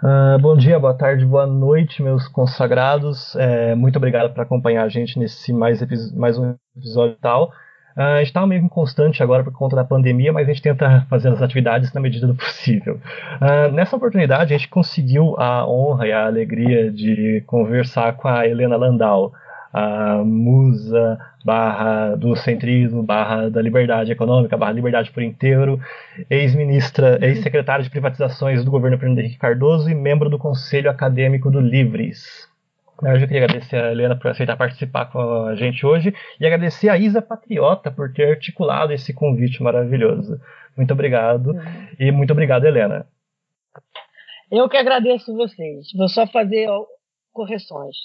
Uh, bom dia, boa tarde, boa noite, meus consagrados. É, muito obrigado por acompanhar a gente nesse mais, mais um episódio e tal. Uh, a gente está meio inconstante agora por conta da pandemia, mas a gente tenta fazer as atividades na medida do possível. Uh, nessa oportunidade, a gente conseguiu a honra e a alegria de conversar com a Helena Landau, a musa barra do centrismo, barra da liberdade econômica, barra liberdade por inteiro, ex-ministra, ex-secretária de privatizações do governo Fernando Henrique Cardoso e membro do Conselho Acadêmico do Livres. Eu queria agradecer a Helena por aceitar participar com a gente hoje e agradecer a Isa Patriota por ter articulado esse convite maravilhoso. Muito obrigado e muito obrigado, Helena. Eu que agradeço vocês. Vou só fazer correções.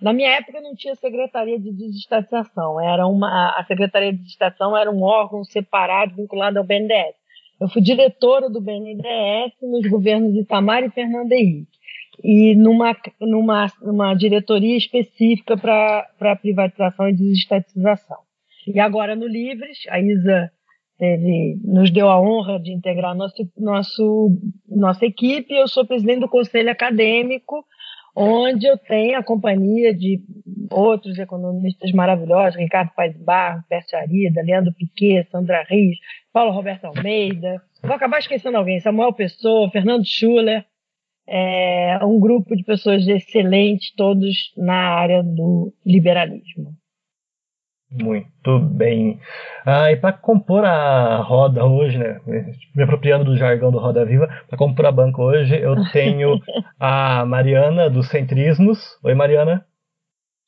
Na minha época não tinha secretaria de desestatização, era uma a secretaria de desestatização era um órgão separado vinculado ao BNDES. Eu fui diretora do BNDES nos governos Itamar e Fernando Henrique e numa, numa, numa diretoria específica para privatização e desestatização. E agora no Livres, a Isa teve, nos deu a honra de integrar nosso, nosso, nossa equipe. Eu sou presidente do conselho acadêmico, onde eu tenho a companhia de outros economistas maravilhosos, Ricardo Paes Barro, Pércio Arida, Leandro Piquet, Sandra Rios, Paulo Roberto Almeida. Vou acabar esquecendo alguém, Samuel Pessoa, Fernando Schuller, é, um grupo de pessoas excelentes, todos na área do liberalismo. Muito bem. Ah, e para compor a roda hoje, né, me apropriando do jargão do Roda Viva, para compor a banca hoje, eu tenho a Mariana dos Centrismos. Oi, Mariana.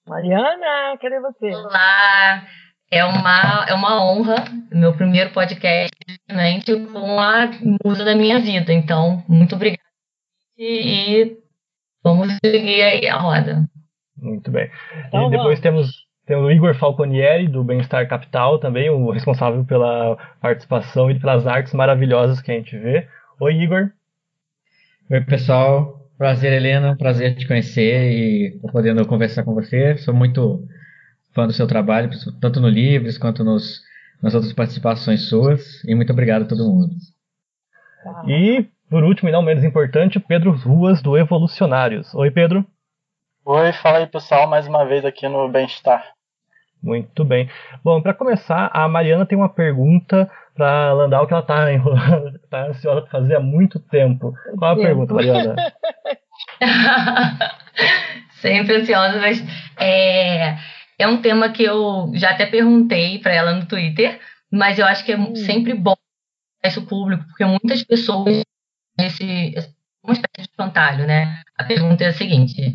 Mariana, cadê você? Olá, é uma, é uma honra, meu primeiro podcast né, com a musa da minha vida. Então, muito obrigada e vamos seguir aí a roda. Muito bem. Então, e depois temos, temos o Igor Falconieri, do Bem-Estar Capital, também, o responsável pela participação e pelas artes maravilhosas que a gente vê. Oi, Igor. Oi, pessoal. Prazer, Helena. Prazer te conhecer e podendo conversar com você. Sou muito fã do seu trabalho, tanto no Livres quanto nos, nas outras participações suas. E muito obrigado a todo mundo. E por último e não menos importante, Pedro Ruas, do Evolucionários. Oi, Pedro. Oi, fala aí, pessoal, mais uma vez aqui no Bem-Estar. Muito bem. Bom, para começar, a Mariana tem uma pergunta para Landau que ela está tá ansiosa para fazer há muito tempo. Qual a tempo. pergunta, Mariana? Sempre ansiosa, mas é, é um tema que eu já até perguntei para ela no Twitter, mas eu acho que é hum. sempre bom isso público, porque muitas pessoas esse, uma espécie de espantalho, né? A pergunta é a seguinte: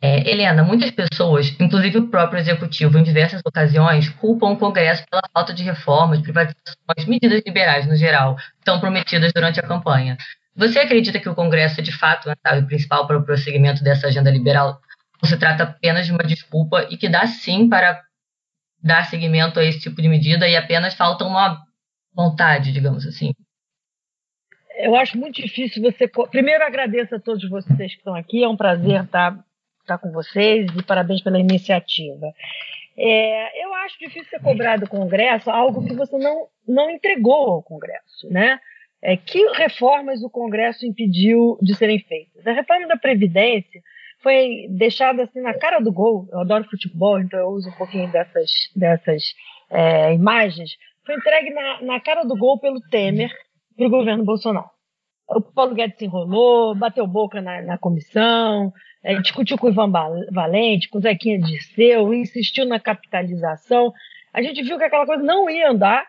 é, Helena, muitas pessoas, inclusive o próprio executivo, em diversas ocasiões, culpam o Congresso pela falta de reformas, privatizações, medidas liberais no geral, tão prometidas durante a campanha. Você acredita que o Congresso é de fato a chave principal para o prosseguimento dessa agenda liberal? Ou se trata apenas de uma desculpa e que dá sim para dar seguimento a esse tipo de medida e apenas falta uma vontade, digamos assim? eu acho muito difícil você. Primeiro, agradeço a todos vocês que estão aqui, é um prazer estar, estar com vocês e parabéns pela iniciativa. É, eu acho difícil você cobrar do Congresso algo que você não, não entregou ao Congresso, né? É, que reformas o Congresso impediu de serem feitas? A reforma da Previdência foi deixada assim na cara do gol. Eu adoro futebol, então eu uso um pouquinho dessas, dessas é, imagens. Foi entregue na, na cara do gol pelo Temer, para o governo Bolsonaro. O Paulo Guedes se enrolou, bateu boca na, na comissão, é, discutiu com o Ivan Valente, com o Zequinha Dirceu, insistiu na capitalização. A gente viu que aquela coisa não ia andar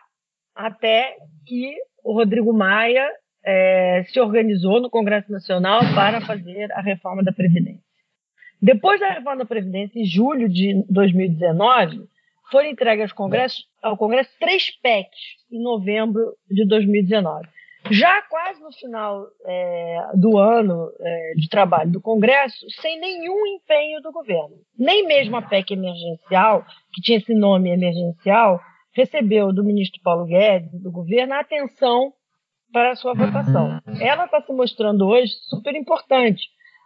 até que o Rodrigo Maia é, se organizou no Congresso Nacional para fazer a reforma da Previdência. Depois da reforma da Previdência, em julho de 2019, foram entregues ao Congresso, ao Congresso três PECs em novembro de 2019. Já quase no final é, do ano é, de trabalho do Congresso, sem nenhum empenho do governo. Nem mesmo a PEC emergencial, que tinha esse nome emergencial, recebeu do ministro Paulo Guedes, do governo, a atenção para a sua votação. Ela está se mostrando hoje super importante,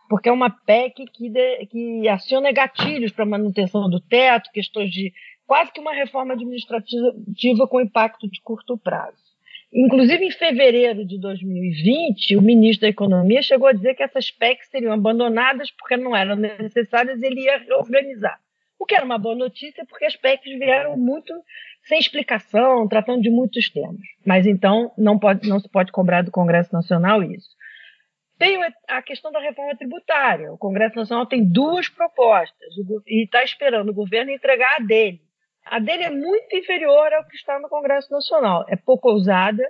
porque é uma PEC que, de, que aciona gatilhos para manutenção do teto, questões de quase que uma reforma administrativa com impacto de curto prazo. Inclusive, em fevereiro de 2020, o ministro da Economia chegou a dizer que essas PECs seriam abandonadas porque não eram necessárias e ele ia reorganizar. O que era uma boa notícia, porque as PECs vieram muito sem explicação, tratando de muitos temas. Mas então não, pode, não se pode cobrar do Congresso Nacional isso. Tem a questão da reforma tributária. O Congresso Nacional tem duas propostas e está esperando o governo entregar a dele. A dele é muito inferior ao que está no Congresso Nacional. É pouco ousada,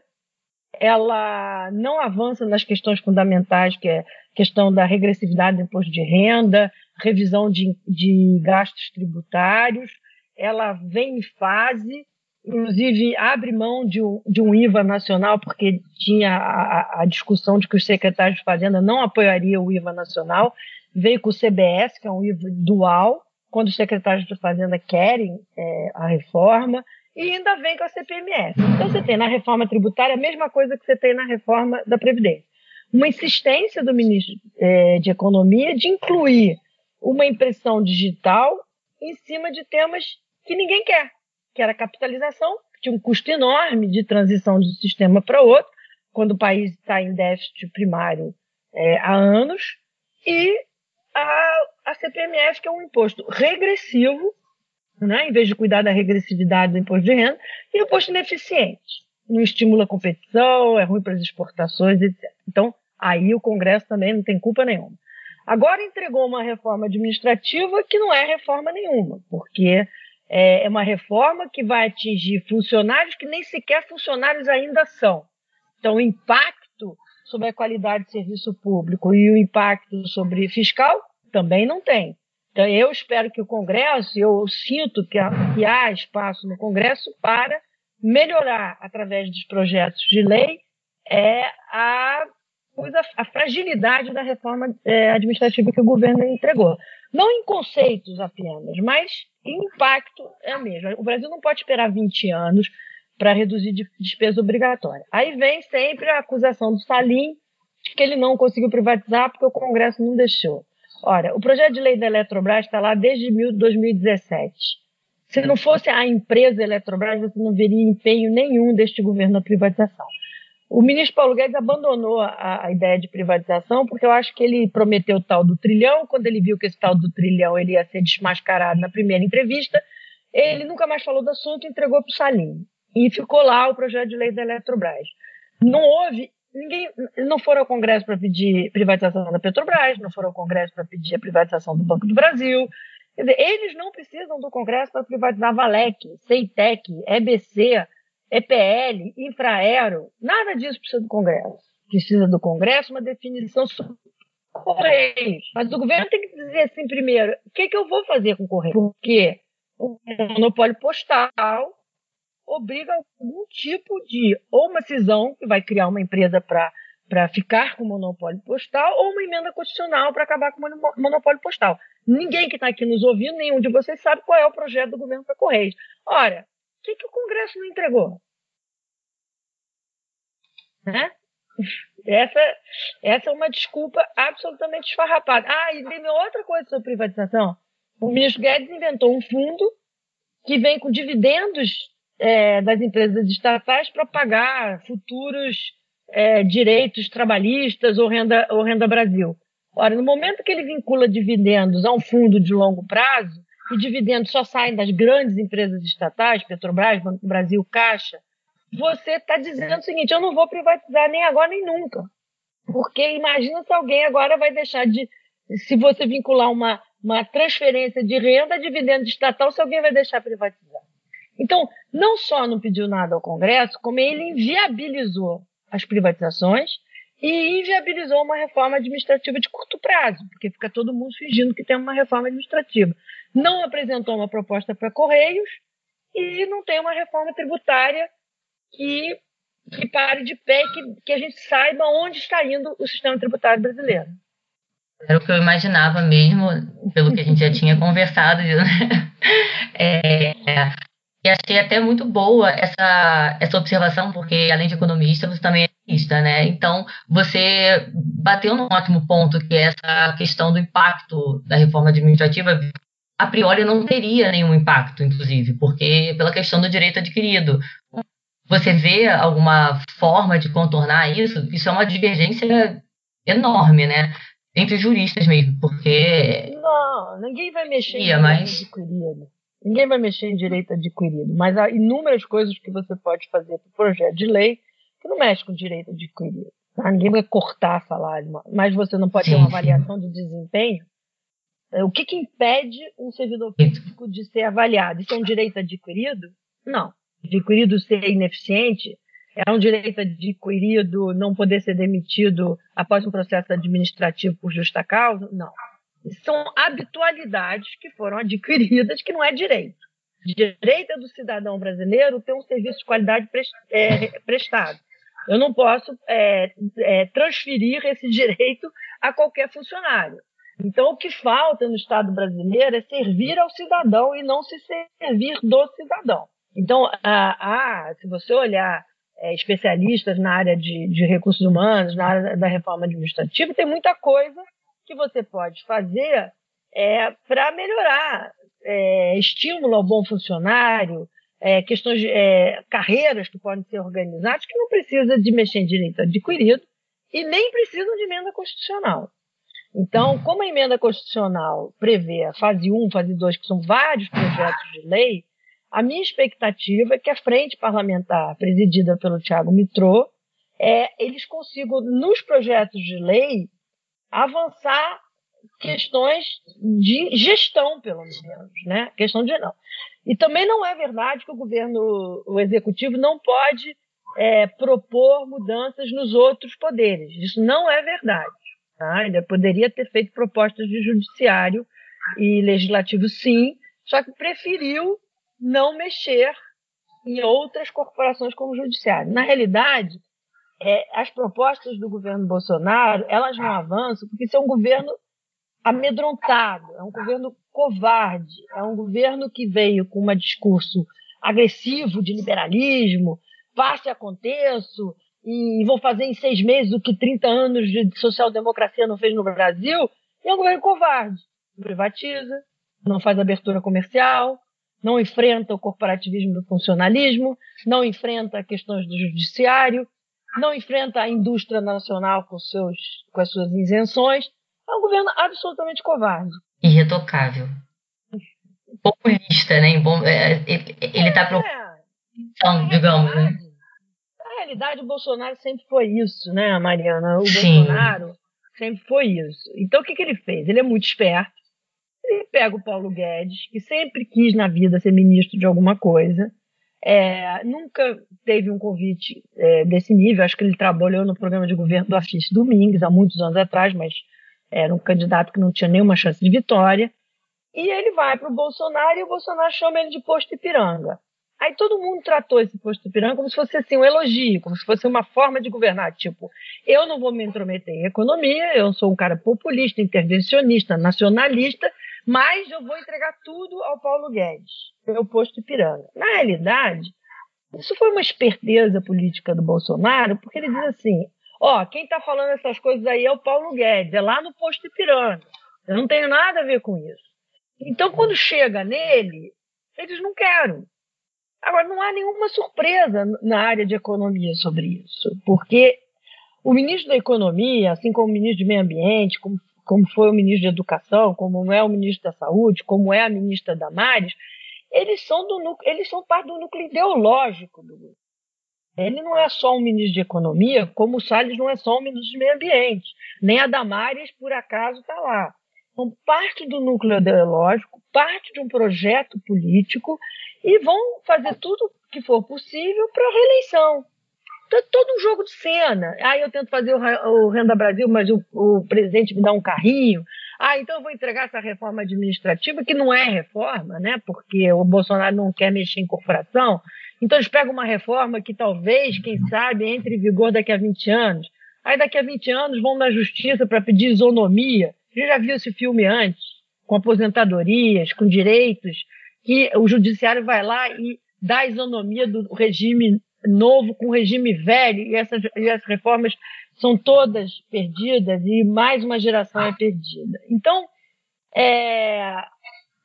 ela não avança nas questões fundamentais, que é questão da regressividade do imposto de renda, revisão de, de gastos tributários, ela vem em fase, inclusive abre mão de um, de um IVA nacional, porque tinha a, a, discussão de que os secretários de Fazenda não apoiariam o IVA nacional, veio com o CBS, que é um IVA dual, quando os secretários de Fazenda querem é, a reforma, e ainda vem com a CPMF. Então você tem na reforma tributária a mesma coisa que você tem na reforma da Previdência. Uma insistência do ministro é, de Economia de incluir uma impressão digital em cima de temas que ninguém quer, que era a capitalização, que tinha um custo enorme de transição de um sistema para outro, quando o país está em déficit primário é, há anos, e a, a CPMF, que é um imposto regressivo, né, em vez de cuidar da regressividade do imposto de renda, e um imposto ineficiente. Não estimula a competição, é ruim para as exportações, etc. Então, aí o Congresso também não tem culpa nenhuma. Agora entregou uma reforma administrativa que não é reforma nenhuma, porque é, é uma reforma que vai atingir funcionários que nem sequer funcionários ainda são. Então, o impacto sobre a qualidade de serviço público e o impacto sobre fiscal também não tem. Então, eu espero que o Congresso, eu sinto que há, que há espaço no Congresso para melhorar, através dos projetos de lei, é, a, a fragilidade da reforma é, administrativa que o governo entregou. Não em conceitos apenas, mas em impacto é mesmo. O Brasil não pode esperar 20 anos para reduzir despesa obrigatória. Aí vem sempre a acusação do Salim de que ele não conseguiu privatizar porque o Congresso não deixou. Ora, o projeto de lei da Eletrobras está lá desde 2017. Se não fosse a empresa Eletrobras, você não veria empenho nenhum deste governo na privatização. O ministro Paulo Guedes abandonou a, a, ideia de privatização porque eu acho que ele prometeu o tal do trilhão. Quando ele viu que esse tal do trilhão ele ia ser desmascarado na primeira entrevista, ele nunca mais falou do assunto e entregou para o Salim. E ficou lá o projeto de lei da Eletrobras. Não houve ninguém não foram ao Congresso para pedir privatização da Petrobras, não foram ao Congresso para pedir a privatização do Banco do Brasil. Quer dizer, eles não precisam do Congresso para privatizar Valec, Ceitec, EBC, EPL, Infraero. Nada disso precisa do Congresso. Precisa do Congresso uma definição sobre Correios. Mas o governo tem que dizer assim primeiro, o que, que eu vou fazer com o Correio? Porque o monopólio postal obriga algum tipo de ou uma cisão que vai criar uma empresa para para ficar com o monopólio postal ou uma emenda constitucional para acabar com o monopólio postal. Ninguém que está aqui nos ouvindo, nenhum de vocês sabe qual é o projeto do governo para Correios. Ora, o que, que o Congresso não entregou? Né? Essa, essa é uma desculpa absolutamente esfarrapada. Ah, e tem outra coisa sobre privatização. O ministro Guedes inventou um fundo que vem com dividendos é, das empresas estatais para pagar futuros é, direitos trabalhistas ou renda, ou renda Brasil. Ora, no momento que ele vincula dividendos a um fundo de longo prazo, e dividendos só saem das grandes empresas estatais, Petrobras, Banco Brasil, Caixa, você está dizendo o seguinte: eu não vou privatizar nem agora nem nunca. Porque imagina se alguém agora vai deixar de. Se você vincular uma, uma transferência de renda a dividendo estatal, se alguém vai deixar privatizar. Então, não só não pediu nada ao Congresso, como ele inviabilizou as privatizações e inviabilizou uma reforma administrativa de curto prazo, porque fica todo mundo fingindo que tem uma reforma administrativa. Não apresentou uma proposta para Correios e não tem uma reforma tributária que, que pare de pé, que, que a gente saiba onde está indo o sistema tributário brasileiro. Era o que eu imaginava mesmo, pelo que a gente já tinha conversado. Né? É, e achei até muito boa essa, essa observação, porque além de economista, você também é economista, né? Então, você bateu num ótimo ponto, que é essa questão do impacto da reforma administrativa. A priori não teria nenhum impacto, inclusive, porque pela questão do direito adquirido. Você vê alguma forma de contornar isso? Isso é uma divergência enorme, né? Entre juristas mesmo, porque. Não, ninguém vai mexer em mas- adquirido. Ninguém vai mexer em direito adquirido. Mas há inúmeras coisas que você pode fazer para projeto de lei que não mexe com direito adquirido. tá? Ninguém vai cortar salário, mas você não pode ter Sim, uma sim. avaliação de desempenho. É, O que, que impede um servidor público de ser avaliado? Isso é um direito adquirido? Não. Adquirido ser ineficiente é um direito adquirido não poder ser demitido após um processo administrativo por justa causa? Não. São habitualidades que foram adquiridas que não é direito. Direito é do cidadão brasileiro ter um serviço de qualidade é, prestado. Eu não posso é, é, transferir esse direito a qualquer funcionário. Então, o que falta no Estado brasileiro é servir ao cidadão e não se servir do cidadão. Então, a, a- se você olhar é, especialistas na área de, de recursos humanos, na área da reforma administrativa, tem muita coisa que você pode fazer é, para melhorar é, estímulo ao bom funcionário, é, questões é, carreiras que podem ser organizadas, que não precisa de mexer em direito adquirido e nem precisam de emenda constitucional. Então, como a emenda constitucional prevê a fase 1, fase 2, que são vários projetos de lei, a minha expectativa é que a frente parlamentar, presidida pelo Tiago Mitrô, é, eles consigam, nos projetos de lei, avançar questões de gestão, pelo menos, né? Questão de não. E também não é verdade que o governo, o executivo, não pode é, propor mudanças nos outros poderes. Isso não é verdade. Tá? Ele poderia ter feito propostas de judiciário e legislativo, sim, só que preferiu não mexer em outras corporações como o judiciário. Na realidade, é, as propostas do governo Bolsonaro elas não avançam porque isso é um governo amedrontado, é um governo covarde, é um governo que veio com um discurso agressivo de liberalismo, passe a contexto e vou fazer em seis meses o que 30 anos de social-democracia não fez no Brasil, e é um governo covarde. Privatiza, não faz abertura comercial, não enfrenta o corporativismo do funcionalismo, não enfrenta questões do judiciário, não enfrenta a indústria nacional com, seus, com as suas isenções. É um governo absolutamente covarde. Irretocável. Populista, né? bom- é, Ele está É, preocupando, digamos, né? Na realidade, o Bolsonaro sempre foi isso, né, Mariana? O Sim. Bolsonaro sempre foi isso. Então, o que, que ele fez? Ele é muito esperto. Ele pega o Paulo Guedes, que sempre quis na vida ser ministro de alguma coisa. É, nunca teve um convite é, desse nível. Acho que ele trabalhou no programa de governo do Afis Domingues há muitos anos atrás, mas era um candidato que não tinha nenhuma chance de vitória. E ele vai para o Bolsonaro e o Bolsonaro chama ele de posto Ipiranga. Aí todo mundo tratou esse posto Ipiranga como se fosse assim, um elogio, como se fosse uma forma de governar. Tipo, eu não vou me intrometer em economia, eu sou um cara populista, intervencionista, nacionalista, mas eu vou entregar tudo ao Paulo Guedes, meu posto Ipiranga. Na realidade, isso foi uma esperteza política do Bolsonaro, porque ele diz assim: ó, quem está falando essas coisas aí é o Paulo Guedes, é lá no posto Ipiranga. Eu não tenho nada a ver com isso. Então, quando chega nele, eles não querem. Agora, não há nenhuma surpresa na área de economia sobre isso, porque o ministro da Economia, assim como o ministro do Meio Ambiente, como, como foi o ministro de Educação, como é o ministro da Saúde, como é a ministra Damares, eles são, do, eles são parte do núcleo ideológico do governo. Ele não é só um ministro de Economia, como o Salles não é só um ministro de Meio Ambiente. Nem a Damares, por acaso, está lá. São parte do núcleo ideológico, parte de um projeto político e vão fazer tudo que for possível para a reeleição. É todo um jogo de cena. Ah, eu tento fazer o, Renda Brasil, mas o, o presidente me dá um carrinho. Ah, então eu vou entregar essa reforma administrativa, que não é reforma, né? Porque o Bolsonaro não quer mexer em corporação. Então eles pegam uma reforma que talvez, quem sabe, entre em vigor daqui a 20 anos. Aí daqui a 20 anos vão na justiça para pedir isonomia. Gente já viu esse filme antes, com aposentadorias, com direitos, que o judiciário vai lá e dá a isonomia do regime novo com o regime velho, e essas, e as reformas são todas perdidas e mais uma geração é perdida. Então, é,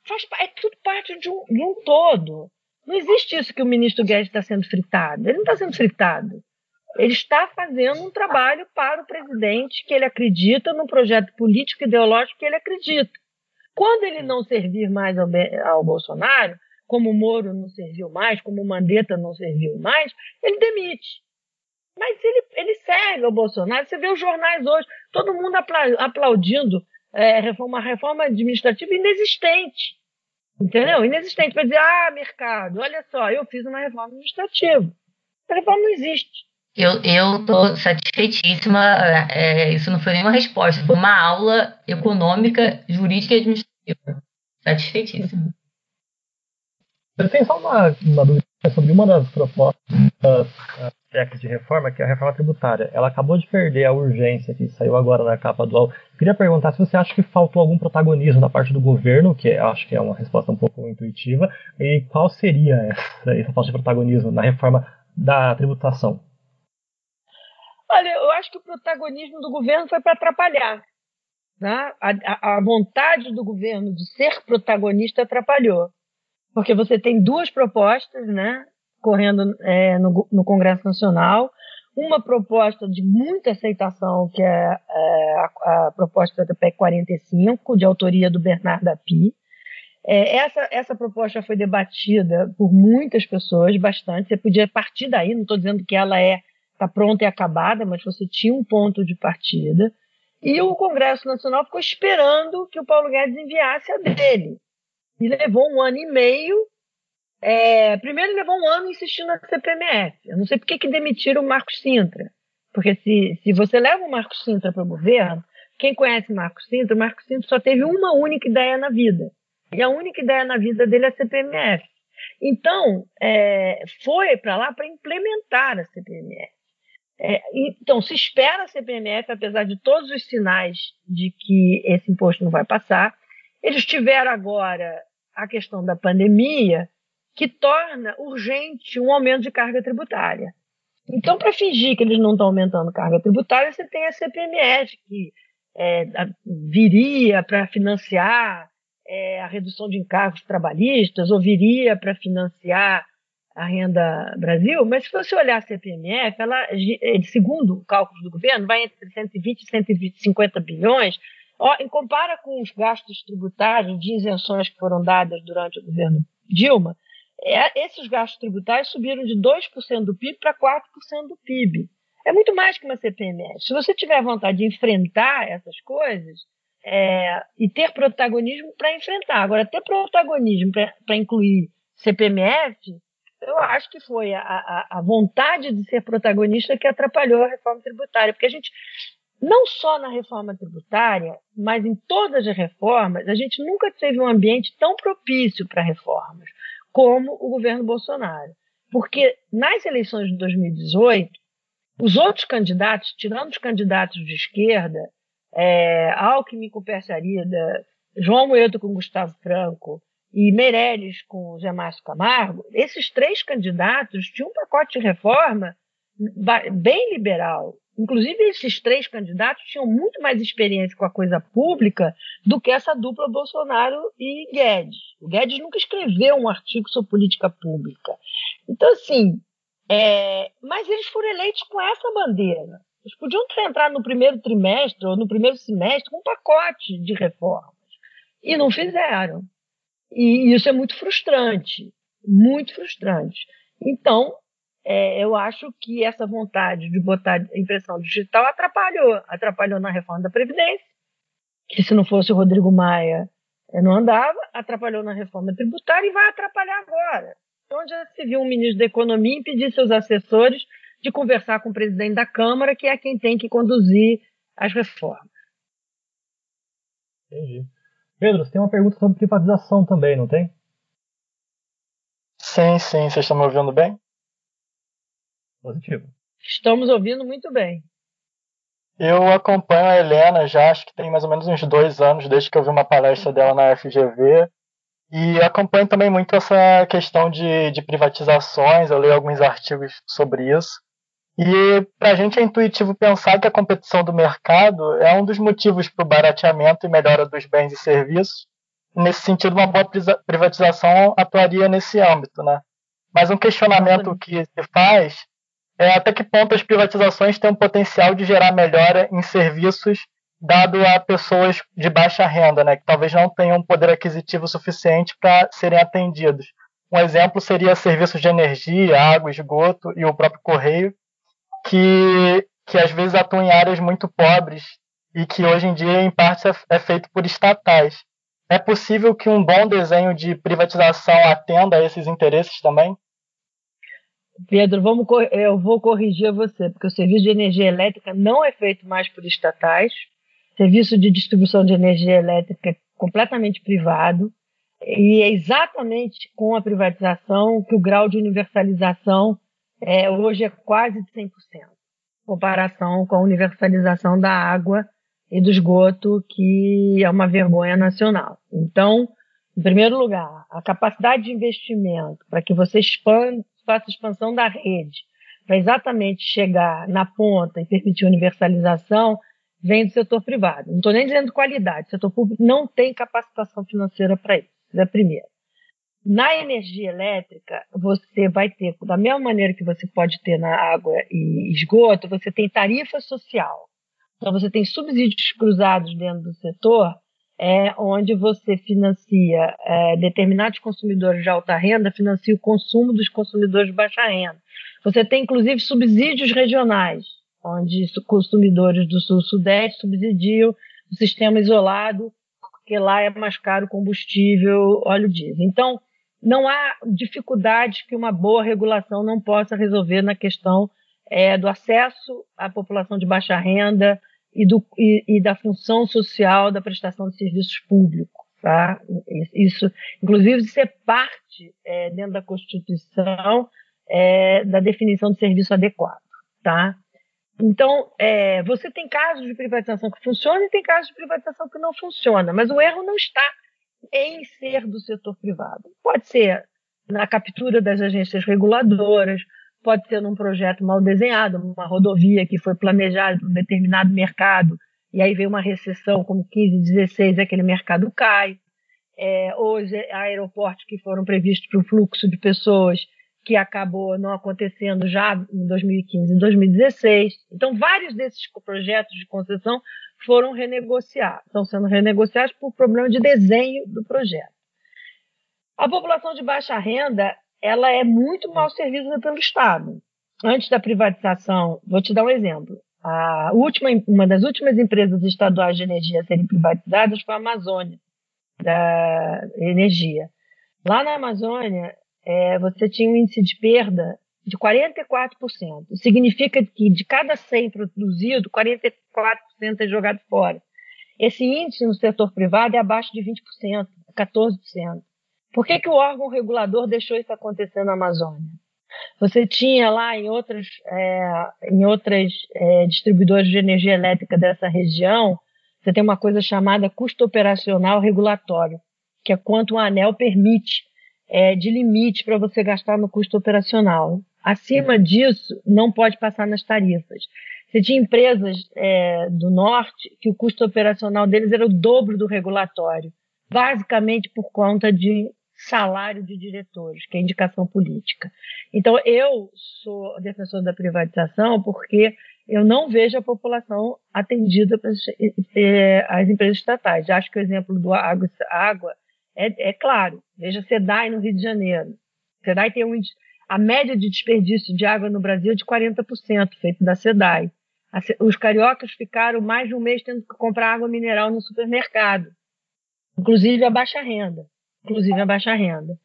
faz, é tudo parte de um, de um todo. Não existe isso que o ministro Guedes está sendo fritado. Ele não está sendo fritado. Ele está fazendo um trabalho para o presidente que ele acredita no projeto político ideológico que ele acredita. Quando ele não servir mais ao, ao Bolsonaro, como o Moro não serviu mais, como o Mandetta não serviu mais, ele demite. Mas ele, ele serve ao Bolsonaro. Você vê os jornais hoje, todo mundo aplaudindo é, uma reforma administrativa inexistente. Entendeu? Inexistente. Para dizer, ah, mercado, olha só, eu fiz uma reforma administrativa. A reforma não existe. Eu estou satisfeitíssima. É, isso não foi nenhuma resposta, foi uma aula econômica, jurídica e administrativa. Satisfeitíssima. Eu tenho só uma, uma dúvida sobre uma das propostas das de reforma, que é a reforma tributária. Ela acabou de perder a urgência que saiu agora na capa do UOL. Queria perguntar se você acha que faltou algum protagonismo da parte do governo, que eu acho que é uma resposta um pouco intuitiva, e qual seria essa, essa falta de protagonismo na reforma da tributação? Olha, eu acho que o protagonismo do governo foi para atrapalhar. Né? A, a, a vontade do governo de ser protagonista atrapalhou porque você tem duas propostas, né, correndo é, no, no, Congresso Nacional, uma proposta de muita aceitação, que é, é a, a, proposta da PEC 45, de autoria do Bernardo Api. É, essa, essa proposta foi debatida por muitas pessoas, bastante. Você podia partir daí, não estou dizendo que ela é está pronta e acabada, mas você tinha um ponto de partida. E o Congresso Nacional ficou esperando que o Paulo Guedes enviasse a dele. E levou um ano e meio. É, primeiro levou um ano insistindo na CPMF. Eu não sei por que, que demitiram o Marcos Sintra. Porque se, se você leva o Marcos Sintra para o governo, quem conhece Marcos Sintra, o Marcos Sintra só teve uma única ideia na vida. E a única ideia na vida dele é a CPMF. Então, é, foi para lá para implementar a CPMF. É, então, se espera a CPMF, apesar de todos os sinais de que esse imposto não vai passar. Eles tiveram agora a questão da pandemia, que torna urgente um aumento de carga tributária. Então, para fingir que eles não estão aumentando carga tributária, você tem a CPMF, que é, viria para financiar é, a redução de encargos trabalhistas, ou viria para financiar a renda Brasil, mas se você olhar a CPMF, ela, segundo cálculos do governo, vai entre 120 e 150 bilhões em compara com os gastos tributários de isenções que foram dadas durante o governo Dilma, é, esses gastos tributários subiram de 2% do PIB para 4% do PIB. É muito mais que uma CPMF. Se você tiver vontade de enfrentar essas coisas é, e ter protagonismo para enfrentar, agora ter protagonismo para incluir CPMF, eu acho que foi a, a, a, vontade de ser protagonista que atrapalhou a reforma tributária, porque a gente não só na reforma tributária, mas em todas as reformas, a gente nunca teve um ambiente tão propício para reformas como o governo Bolsonaro. Porque nas eleições de 2018, os outros candidatos, tirando os candidatos de esquerda, é, Alckmin com Persarida, João Moedo com Gustavo Franco e Meirelles com Zé Márcio Camargo, esses três candidatos tinham um pacote de reforma bem liberal, Inclusive, esses três candidatos tinham muito mais experiência com a coisa pública do que essa dupla Bolsonaro e Guedes. O Guedes nunca escreveu um artigo sobre política pública. Então, assim, é... mas eles foram eleitos com essa bandeira. Eles podiam ter entrado no primeiro trimestre ou no primeiro semestre com um pacote de reformas. E não fizeram. E isso é muito frustrante. Muito frustrante. Então, é, eu acho que essa vontade de botar impressão digital atrapalhou. Atrapalhou na reforma da Previdência, que se não fosse o Rodrigo Maia é, não andava, atrapalhou na reforma tributária e vai atrapalhar agora. Onde já se viu um ministro da Economia impedir seus assessores de conversar com o presidente da Câmara, que é quem tem que conduzir as reformas. Entendi. Pedro, você tem uma pergunta sobre privatização também, não tem? Sim, sim. Vocês estão me ouvindo bem? Positivo. Estamos ouvindo muito bem. Eu acompanho a Helena já, acho que tem mais ou menos uns dois anos, desde que eu vi uma palestra dela na FGV. E acompanho também muito essa questão de, de privatizações, eu leio alguns artigos sobre isso. E para a gente é intuitivo pensar que a competição do mercado é um dos motivos para o barateamento e melhora dos bens e serviços. Nesse sentido, uma boa privatização atuaria nesse âmbito, né? Mas um questionamento que se faz é até que ponto as privatizações têm o potencial de gerar melhora em serviços dado a pessoas de baixa renda, né, que talvez não tenham poder aquisitivo suficiente para serem atendidos. Um exemplo seria serviços de energia, água, esgoto e o próprio correio, que, que às vezes atuam em áreas muito pobres e que hoje em dia, em parte, é, é feito por estatais. É possível que um bom desenho de privatização atenda a esses interesses também? Pedro, vamos, eu vou corrigir você, porque o serviço de energia elétrica não é feito mais por estatais. O serviço de distribuição de energia elétrica é completamente privado. E é exatamente com a privatização que o grau de universalização é, hoje é quase de 100%, em comparação com a universalização da água e do esgoto, que é uma vergonha nacional. Então, em primeiro lugar, a capacidade de investimento para que você expanda, faça expansão da rede, para exatamente chegar na ponta e permitir universalização, vem do setor privado. Não estou nem dizendo qualidade, o setor público não tem capacitação financeira para isso. Isso é a primeira. Na energia elétrica, você vai ter, da mesma maneira que você pode ter na água e esgoto, você tem tarifa social. Então, você tem subsídios cruzados dentro do setor, é, onde você financia é, determinados consumidores de alta renda, financia o consumo dos consumidores de baixa renda. Você tem, inclusive, subsídios regionais, onde consumidores do sul-sudeste subsidiam o sistema isolado, porque lá é mais caro combustível, óleo diesel. Então, não há dificuldades que uma boa regulação não possa resolver na questão é, do acesso à população de baixa renda e, do, e, e, da função social da prestação de serviços públicos. Tá? Isso, inclusive, isso é parte é, dentro da Constituição é, da definição de serviço adequado. Tá? Então, é, você tem casos de privatização que funcionam e tem casos de privatização que não funcionam, mas o erro não está em ser do setor privado. Pode ser na captura das agências reguladoras, pode ser num projeto mal desenhado, uma rodovia que foi planejada para um determinado mercado, e aí vem uma recessão como 15, 16, aquele mercado cai. É, hoje, aeroportos que foram previstos para o fluxo de pessoas que acabou não acontecendo já em 2015 e 2016. Então, vários desses projetos de concessão foram renegociados, estão sendo renegociados por problema de desenho do projeto. A população de baixa renda, ela é muito mal servida pelo Estado. Antes da privatização, vou te dar um exemplo. A última, uma das últimas empresas estaduais de energia a serem privatizadas foi a Amazônia, da Energia. Lá na Amazônia, é, você tinha um índice de perda de 44%. Significa que de cada 100 produzido, 44% é jogado fora. Esse índice no setor privado é abaixo de 20%, 14%. Por que, que o órgão regulador deixou isso acontecer na Amazônia? Você tinha lá em outras, é, em outras é, distribuidores de energia elétrica dessa região, você tem uma coisa chamada custo operacional regulatório, que é quanto o ANEL permite é, de limite para você gastar no custo operacional. Acima disso, não pode passar nas tarifas. Você tinha empresas é, do norte que o custo operacional deles era o dobro do regulatório, basicamente por conta de salário de diretores, que é indicação política. Então, eu sou defensor da privatização porque eu não vejo a população atendida é, as empresas estatais. Acho que o exemplo do água, água é, é claro. Veja SEDAI no Rio de Janeiro. SEDAI tem um, a média de desperdício de água no Brasil é de 40%, feito da SEDAI. Os cariocas ficaram mais de um mês tendo que comprar água mineral no supermercado, inclusive a baixa renda. Inclusive a baixa renda.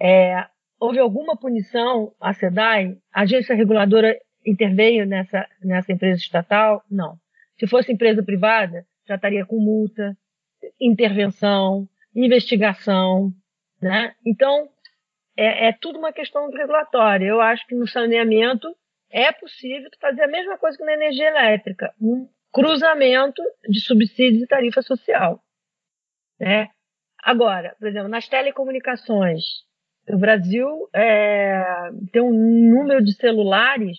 É, houve alguma punição à SEDAI? A agência reguladora interveio nessa, nessa empresa estatal? Não. Se fosse empresa privada, já estaria com multa, intervenção, investigação, né? Então, é, é tudo uma questão regulatória. Eu acho que no saneamento é possível fazer a mesma coisa que na energia elétrica, um cruzamento de subsídios e tarifa social. Né? Agora, por exemplo, nas telecomunicações, o Brasil é, tem um número de celulares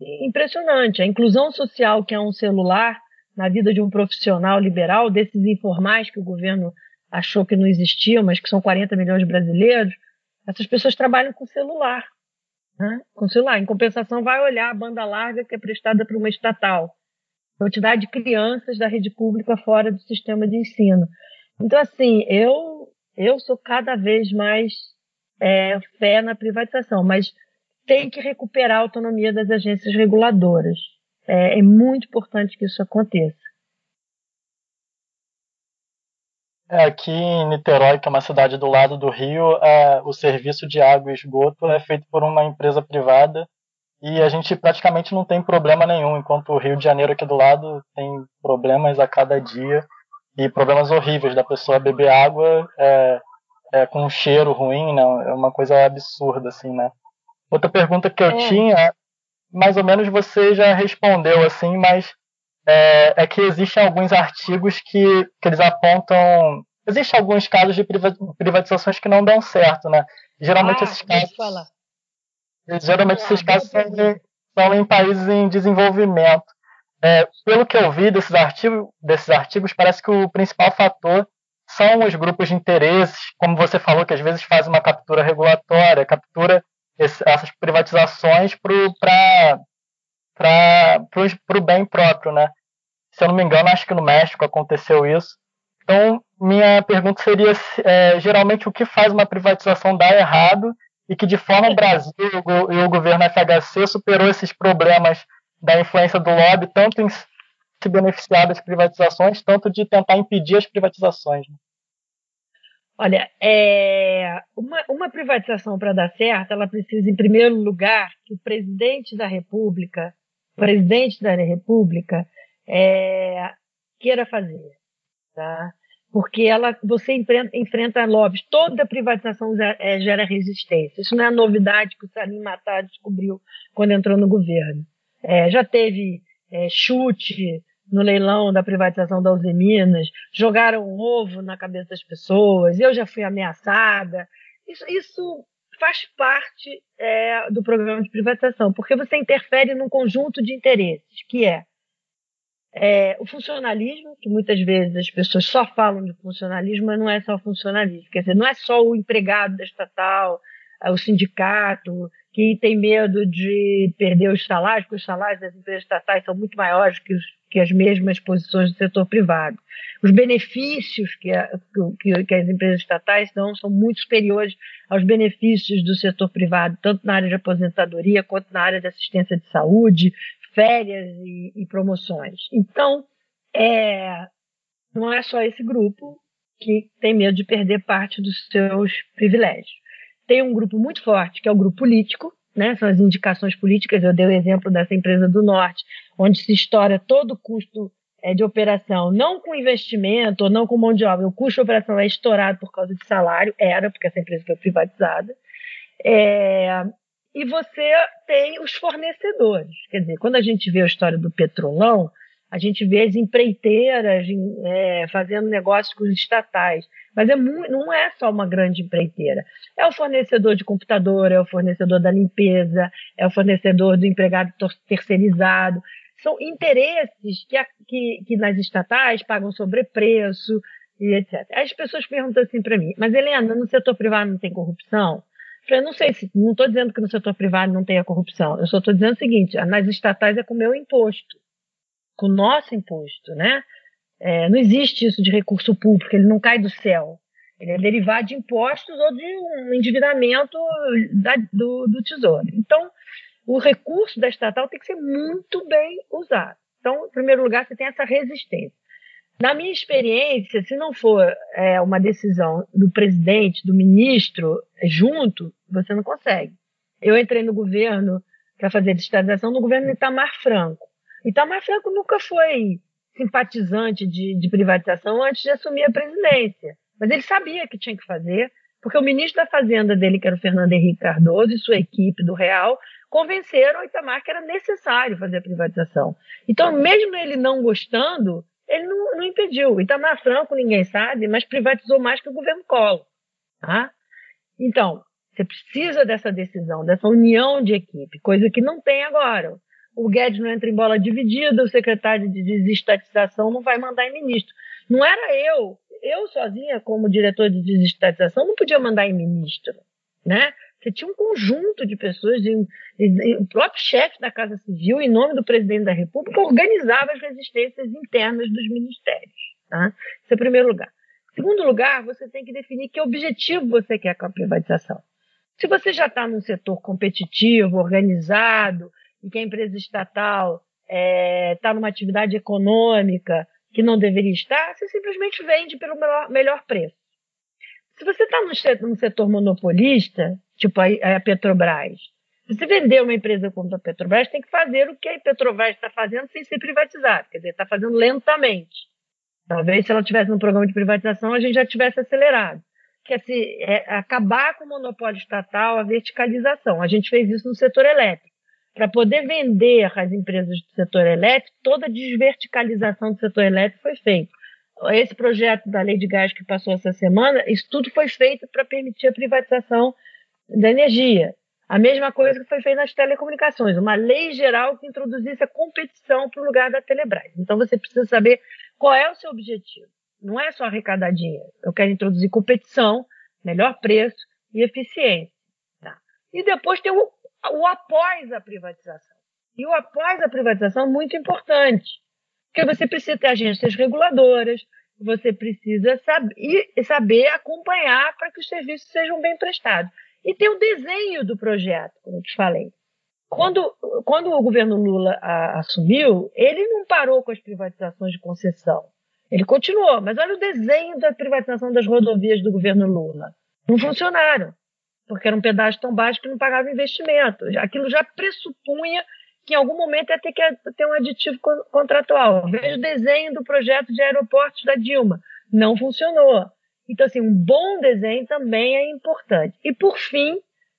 impressionante. A inclusão social que é um celular na vida de um profissional liberal, desses informais que o governo achou que não existiam, mas que são 40 milhões de brasileiros, Essas pessoas trabalham com celular. Né? Com celular. Em compensação, vai olhar a banda larga que é prestada por uma estatal. Quantidade de crianças da rede pública fora do sistema de ensino. Então, assim, eu, eu sou cada vez mais é, fé na privatização, mas tem que recuperar a autonomia das agências reguladoras. É, é muito importante que isso aconteça. É, aqui em Niterói, que é uma cidade do lado do Rio, é, o serviço de água e esgoto é feito por uma empresa privada e a gente praticamente não tem problema nenhum, enquanto o Rio de Janeiro aqui do lado tem problemas a cada dia e problemas horríveis da pessoa beber água é, é, com um cheiro ruim, né? É uma coisa absurda, assim, né? Outra pergunta que eu é. tinha, mais ou menos você já respondeu, assim, mas é, é, que existem alguns artigos que, que eles apontam. Existem alguns casos de privatizações que não dão certo, né? Geralmente ah, esses casos. Geralmente esses casos são, são em países em desenvolvimento. É, pelo que eu vi desses artigos, desses artigos, parece que o principal fator são os grupos de interesses, como você falou, que às vezes fazem uma captura regulatória, captura esse, essas privatizações para o bem próprio, né? Se eu não me engano, acho que no México aconteceu isso. Então, minha pergunta seria, é, geralmente, o que faz uma privatização dar errado e que, de forma o Brasil e o governo FHC superou esses problemas da influência do lobby, tanto em se beneficiar das privatizações, tanto de tentar impedir as privatizações. Né? Olha, é, uma, uma privatização para dar certo, ela precisa, em primeiro lugar, que o presidente da República, presidente da República, é, queira fazer, tá? Porque ela, você enfrenta, enfrenta lobbies. Toda privatização é, gera resistência. Isso não é novidade que o Salim Matar descobriu quando entrou no governo. É, já teve é, chute no leilão da privatização da Uzi Minas, jogaram um ovo na cabeça das pessoas, eu já fui ameaçada. Isso, isso faz parte é, do programa de privatização, porque você interfere num conjunto de interesses, que é, é, o funcionalismo, que muitas vezes as pessoas só falam de funcionalismo, mas não é só funcionalismo. Quer dizer, não é só o empregado da estatal, é o sindicato, que tem medo de perder os salários, porque os salários das empresas estatais são muito maiores que, os, que as mesmas posições do setor privado. Os benefícios que, a, que, que, as empresas estatais dão são muito superiores aos benefícios do setor privado, tanto na área de aposentadoria quanto na área de assistência de saúde, férias e, e promoções. Então, é, não é só esse grupo que tem medo de perder parte dos seus privilégios tem um grupo muito forte, que é o grupo político, né? são as indicações políticas. Eu dei o exemplo dessa empresa do Norte, onde se estoura todo o custo é, de operação, não com investimento ou não com mão de obra. O custo de operação é estourado por causa de salário, era, porque essa empresa foi privatizada. É, e você tem os fornecedores. Quer dizer, quando a gente vê a história do Petrolão, a gente vê as empreiteiras é, fazendo negócios com os estatais. Mas é não é só uma grande empreiteira. É o fornecedor de computador, é o fornecedor da limpeza, é o fornecedor do empregado terceirizado. São interesses que, que, que nas estatais pagam sobrepreço e etc. As pessoas perguntam assim para mim, mas Helena, no setor privado não tem corrupção? Eu não sei se, não estou dizendo que no setor privado não tenha corrupção. Eu só estou dizendo o seguinte: nas estatais é com o meu imposto com o nosso imposto, né? É, não existe isso de recurso público, ele não cai do céu. Ele é derivado de impostos ou de um endividamento da, do, do tesouro. Então, o recurso da estatal tem que ser muito bem usado. Então, em primeiro lugar, você tem essa resistência. Na minha experiência, se não for é, uma decisão do presidente, do ministro, junto, você não consegue. Eu entrei no governo para fazer digitalização no governo Itamar Franco. Itamar Franco nunca foi simpatizante de, de privatização antes de assumir a presidência. Mas ele sabia que tinha que fazer, porque o ministro da Fazenda dele, que era o Fernando Henrique Cardoso, e sua equipe do Real, convenceram o Itamar que era necessário fazer a privatização. Então, mesmo ele não gostando, ele não, não impediu. Itamar Franco, ninguém sabe, mas privatizou mais que o governo Collor. Tá? Então, você precisa dessa decisão, dessa união de equipe, coisa que não tem agora o Guedes não entra em bola dividida, o secretário de desestatização não vai mandar em ministro. Não era eu. Eu sozinha, como diretor de desestatização, não podia mandar em ministro. né? Você tinha um conjunto de pessoas, de, de, o próprio chefe da Casa Civil, em nome do presidente da República, organizava as resistências internas dos ministérios. Tá? Esse é o primeiro lugar. Segundo lugar, você tem que definir que objetivo você quer com a privatização. Se você já está num setor competitivo, organizado, em que a empresa estatal está é, tá numa atividade econômica que não deveria estar, você simplesmente vende pelo melhor, melhor preço. Se você está num setor, num setor monopolista, tipo a, a Petrobras, você vender uma empresa como a Petrobras, tem que fazer o que a Petrobras está fazendo sem ser privatizada, quer dizer, está fazendo lentamente. Talvez se ela tivesse um programa de privatização, a gente já tivesse acelerado. Que é, se, é acabar com o monopólio estatal, a verticalização. A gente fez isso no setor elétrico. Para poder vender as empresas do setor elétrico, toda a desverticalização do setor elétrico foi feita esse projeto da lei de gás que passou essa semana, isso tudo foi feito para permitir a privatização da energia. A mesma coisa que foi feita nas telecomunicações, uma lei geral que introduzisse a competição para o lugar da Telebrás. Então você precisa saber qual é o seu objetivo. Não é só arrecadar dinheiro. Eu quero introduzir competição, melhor preço e eficiência. Tá? E depois tem o, o após a privatização. E o após a privatização é muito importante. Porque você precisa ter agências reguladoras, você precisa saber, saber acompanhar para que os serviços sejam bem prestados. E tem o desenho do projeto, como eu te falei. Quando, quando o governo Lula a, assumiu, ele não parou com as privatizações de concessão. Ele continuou, mas olha o desenho da privatização das rodovias do governo Lula. Não funcionaram, porque era um pedaço tão baixo que não pagava investimento. Aquilo já pressupunha que em algum momento ia ter que ter um aditivo contratual. Veja o desenho do projeto de aeroportos da Dilma. Não funcionou. Então, assim, um bom desenho também é importante. E, por fim,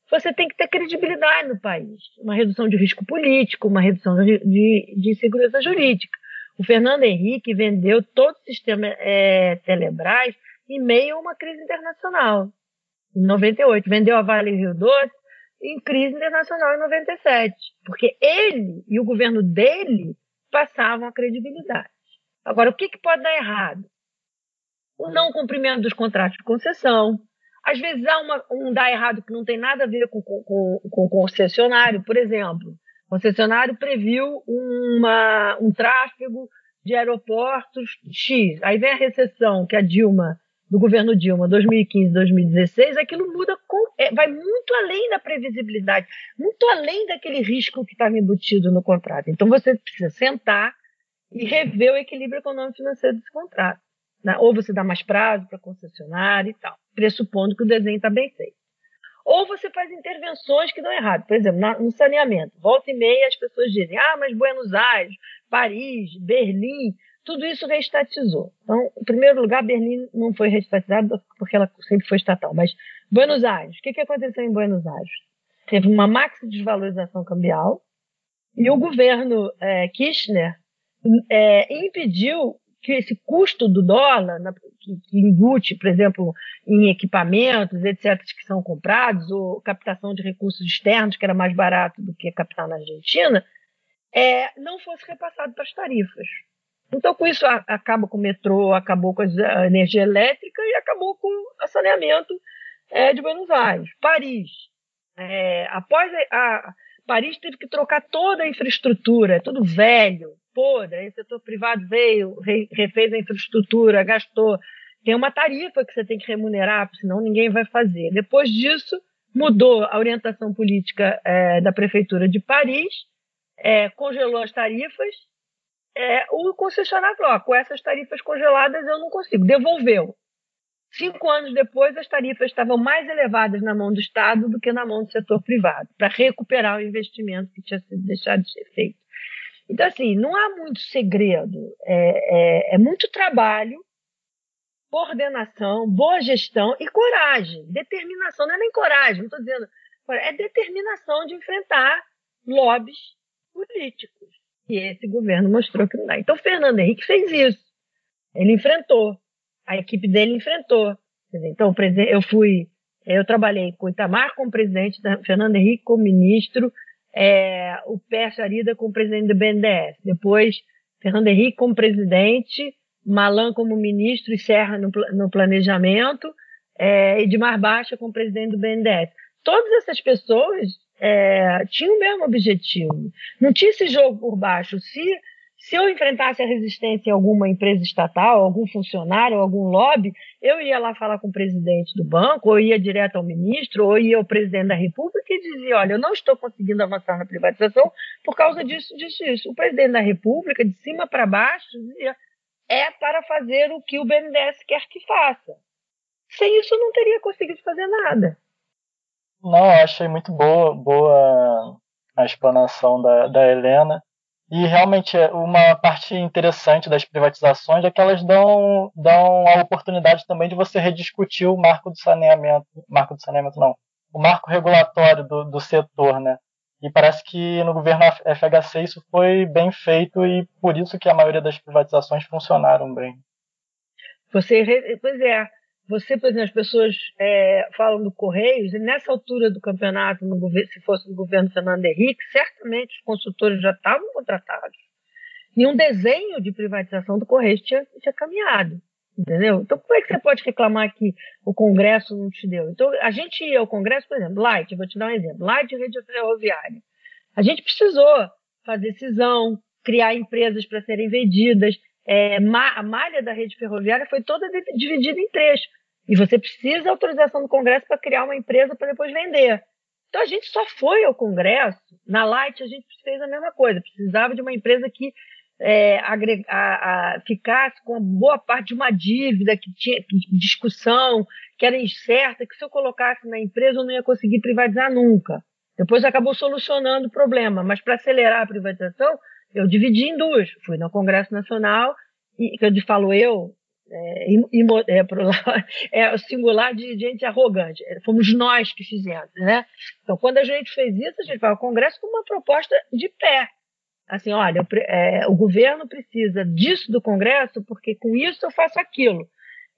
você tem que ter credibilidade no país. Uma redução de risco político, uma redução de, de, de segurança jurídica. O Fernando Henrique vendeu todo o sistema é, Telebrás em meio a uma crise internacional. Em 98, vendeu a Vale Rio Doce em crise internacional em 97, porque ele e o governo dele passavam a credibilidade. Agora, o que, que pode dar errado? O não cumprimento dos contratos de concessão. Às vezes há uma, um dar errado que não tem nada a ver com, com, com o concessionário. Por exemplo, o concessionário previu uma, um tráfego de aeroportos X. Aí vem a recessão que a Dilma do governo Dilma 2015, 2016, aquilo muda, com, é, vai muito além da previsibilidade, muito além daquele risco que estava embutido no contrato. Então você precisa sentar e rever o equilíbrio econômico financeiro desse contrato. Né? Ou você dá mais prazo para concessionário e tal, pressupondo que o desenho está bem feito. Ou você faz intervenções que dão errado. Por exemplo, no saneamento. Volta e meia as pessoas dizem, ah, mas Buenos Aires, Paris, Berlim, tudo isso reestatizou. Então, em primeiro lugar, Berlim não foi reestatizada porque ela sempre foi estatal. Mas Buenos Aires, o que, que aconteceu em Buenos Aires? Teve uma maxi desvalorização cambial e o governo é, Kirchner é, impediu que esse custo do dólar, na, que, que embute, por exemplo, em equipamentos, etc., que são comprados, ou captação de recursos externos, que era mais barato do que captar na Argentina, é, não fosse repassado para as tarifas. Então, com isso, acaba com o metrô, acabou com a energia elétrica e acabou com o saneamento é, de Buenos Aires. Paris. É, após a, a, Paris teve que trocar toda a infraestrutura, é tudo velho, podre. O setor privado veio, re, refez a infraestrutura, gastou. Tem uma tarifa que você tem que remunerar, senão ninguém vai fazer. Depois disso, mudou a orientação política é, da prefeitura de Paris, é, congelou as tarifas é, o concessionário falou: com essas tarifas congeladas eu não consigo. Devolveu. Cinco anos depois, as tarifas estavam mais elevadas na mão do Estado do que na mão do setor privado, para recuperar o investimento que tinha sido deixado de ser feito. Então, assim, não há muito segredo. É, é, é muito trabalho, coordenação, boa gestão e coragem. Determinação, não é nem coragem, não estou dizendo. É determinação de enfrentar lobbies políticos. E esse governo mostrou que não dá. Então, Fernando Henrique fez isso. Ele enfrentou. A equipe dele enfrentou. Então, eu fui, eu trabalhei com o Itamar como presidente, Fernando Henrique como ministro, é, o Pércio Arida como presidente do BNDES. Depois, Fernando Henrique como presidente, Malan como ministro e Serra no, no planejamento, é, Edmar Baixa como presidente do BNDES. todas essas pessoas é, tinham o mesmo objetivo. Não tinha esse jogo por baixo. Se, se eu enfrentasse a resistência em alguma empresa estatal, algum funcionário, algum lobby, eu ia lá falar com o presidente do banco, ou ia direto ao ministro, ou ia ao presidente da República e dizia: olha, eu não estou conseguindo avançar na privatização por causa disso, disso, disso. O presidente da República, de cima para baixo, dizia: é para fazer o que o BNDES quer que faça. Sem isso, eu não teria conseguido fazer nada. Não, eu achei muito boa, boa a explanação da, da Helena. E realmente é uma parte interessante das privatizações é que elas dão, dão a oportunidade também de você rediscutir o marco do saneamento, marco do saneamento não, o marco regulatório do, do setor, né? E parece que no governo FHC isso foi bem feito e por isso que a maioria das privatizações funcionaram bem. Você, pois é, você, por exemplo, as pessoas é, falam do Correios, e nessa altura do campeonato, no, se fosse no governo Fernando Henrique, certamente os consultores já estavam contratados. Nenhum desenho de privatização do Correios tinha, tinha caminhado. Entendeu? Então, como é que você pode reclamar que o Congresso não te deu? Então, a gente ia ao Congresso, por exemplo, Light, vou te dar um exemplo, Light Rede Ferroviária. A gente precisou fazer cisão, criar empresas para serem vendidas. É, a malha da rede ferroviária foi toda dividida em três. E você precisa autorização do Congresso para criar uma empresa para depois vender. Então a gente só foi ao Congresso, na Light a gente fez a mesma coisa, precisava de uma empresa que é, a, a, ficasse com boa parte de uma dívida que tinha discussão, que era incerta, que se eu colocasse na empresa eu não ia conseguir privatizar nunca. Depois acabou solucionando o problema, mas para acelerar a privatização, eu dividi em duas. Fui no Congresso Nacional, e que eu falo eu, é, é, é singular de gente arrogante. É, fomos nós que fizemos, né? Então, quando a gente fez isso, a gente vai ao Congresso com uma proposta de pé. Assim, olha, é, o governo precisa disso do Congresso, porque com isso eu faço aquilo.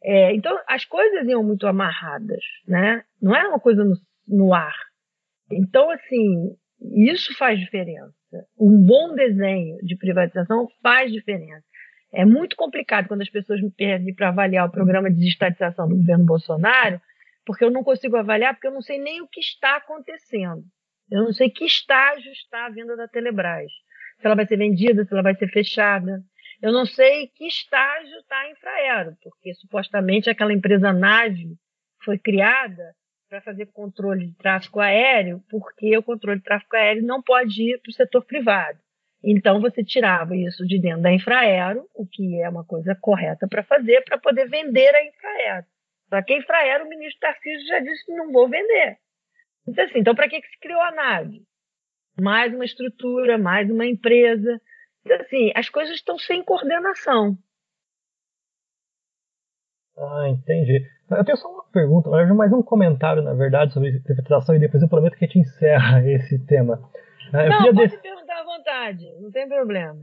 É, então, as coisas iam muito amarradas, né? Não era uma coisa no, no ar. Então, assim, isso faz diferença. Um bom desenho de privatização faz diferença. É muito complicado quando as pessoas me pedem para avaliar o programa de desestatização do governo Bolsonaro, porque eu não consigo avaliar, porque eu não sei nem o que está acontecendo. Eu não sei que estágio está a venda da Telebrás. Se ela vai ser vendida, se ela vai ser fechada. Eu não sei que estágio está a Infraero, porque supostamente aquela empresa nave foi criada para fazer controle de tráfego aéreo, porque o controle de tráfego aéreo não pode ir para o setor privado. Então você tirava isso de dentro da Infraero, o que é uma coisa correta para fazer, para poder vender a Infraero. Só que a Infraero, o ministro Tarcísio já disse que não vou vender. Então, assim, então para que, que se criou a nave? Mais uma estrutura, mais uma empresa. Então, assim, as coisas estão sem coordenação. Ah, entendi. Eu tenho só uma pergunta, mais um comentário, na verdade, sobre privatização e depois eu prometo que a gente encerra esse tema. Eu não, pode perguntar à vontade, não tem problema.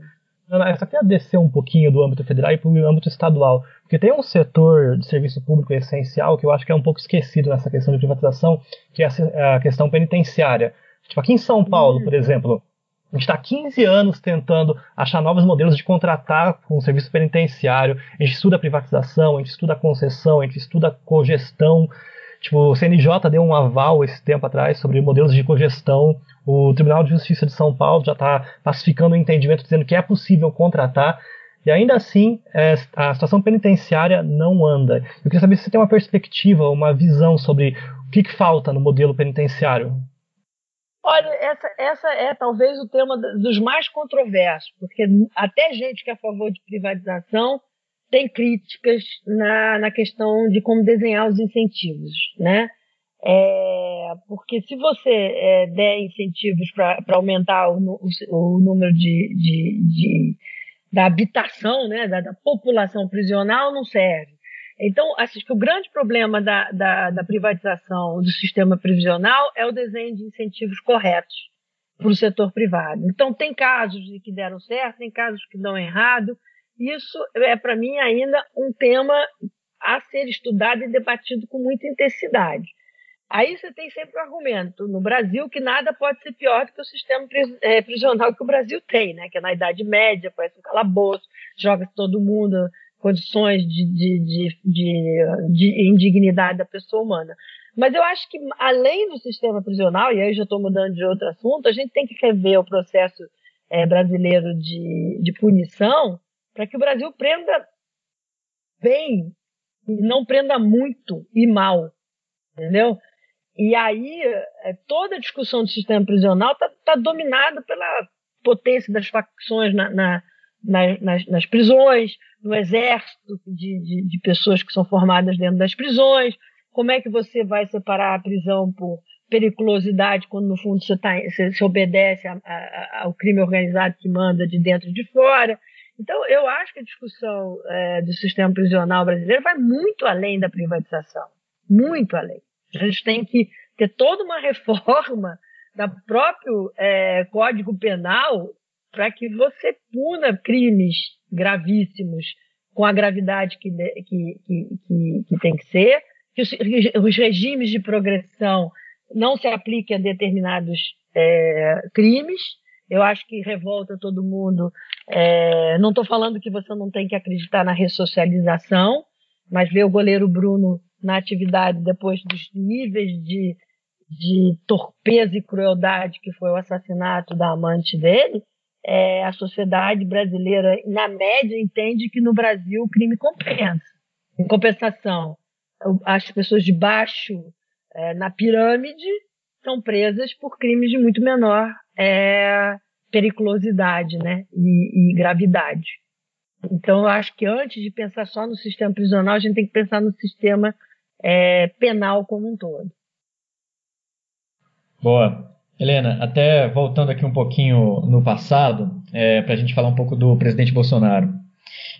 Eu só queria descer um pouquinho do âmbito federal e para o âmbito estadual. Porque tem um setor de serviço público essencial que eu acho que é um pouco esquecido nessa questão de privatização, que é a questão penitenciária. Tipo, aqui em São Paulo, por exemplo, a gente está há 15 anos tentando achar novos modelos de contratar com o serviço penitenciário. A gente estuda a privatização, a gente estuda a concessão, a gente estuda a cogestão. Tipo, o CNJ deu um aval esse tempo atrás sobre modelos de cogestão. O Tribunal de Justiça de São Paulo já está pacificando o entendimento, dizendo que é possível contratar. E ainda assim, é, a situação penitenciária não anda. Eu queria saber se você tem uma perspectiva, uma visão sobre o que, que falta no modelo penitenciário. Olha, essa, essa é talvez o tema dos mais controversos, porque até gente que é a favor de privatização tem críticas na, na questão de como desenhar os incentivos, né? É, porque se você é, der incentivos para aumentar o, o, o, número de, de, de, da habitação, né, da, da, população prisional, não serve. Então, acho que o grande problema da, da, da privatização do sistema prisional é o desenho de incentivos corretos para o setor privado. Então, tem casos que deram certo, tem casos que dão errado, isso é, para mim, ainda um tema a ser estudado e debatido com muita intensidade. Aí você tem sempre o argumento no Brasil que nada pode ser pior do que o sistema é, prisional que o Brasil tem, né? que é na Idade Média, parece um calabouço, joga todo mundo condições de, de, de, de, de indignidade da pessoa humana. Mas eu acho que, além do sistema prisional, e aí já estou mudando de outro assunto, a gente tem que rever o processo é, brasileiro de, de punição para que o Brasil prenda bem e não prenda muito e mal, entendeu? E aí é, toda a discussão do sistema prisional está tá dominada pela potência das facções na, na, nas, nas, prisões, no exército de, de, de, pessoas que são formadas dentro das prisões. Como é que você vai separar a prisão por periculosidade quando no fundo você, tá, você, você obedece a, a, ao crime organizado que manda de dentro e de fora? Então, eu acho que a discussão é, do sistema prisional brasileiro vai muito além da privatização. Muito além. A gente tem que ter toda uma reforma do próprio é, Código Penal para que você puna crimes gravíssimos com a gravidade que, que, que, que, tem que ser, que os, os, regimes de progressão não se apliquem a determinados é, crimes. Eu acho que revolta todo mundo. É, não estou falando que você não tem que acreditar na ressocialização, mas ver o goleiro Bruno na atividade depois dos níveis de, de torpeza e crueldade que foi o assassinato da amante dele, é, a sociedade brasileira, na média, entende que no Brasil o crime compensa. Em compensação, as pessoas de baixo é, na pirâmide são presas por crimes de muito menor é, periculosidade né, e, e, gravidade. Então, eu acho que antes de pensar só no sistema prisional, a gente tem que pensar no sistema é, penal como um todo. Boa. Helena, até voltando aqui um pouquinho no passado, é, para a gente falar um pouco do presidente Bolsonaro.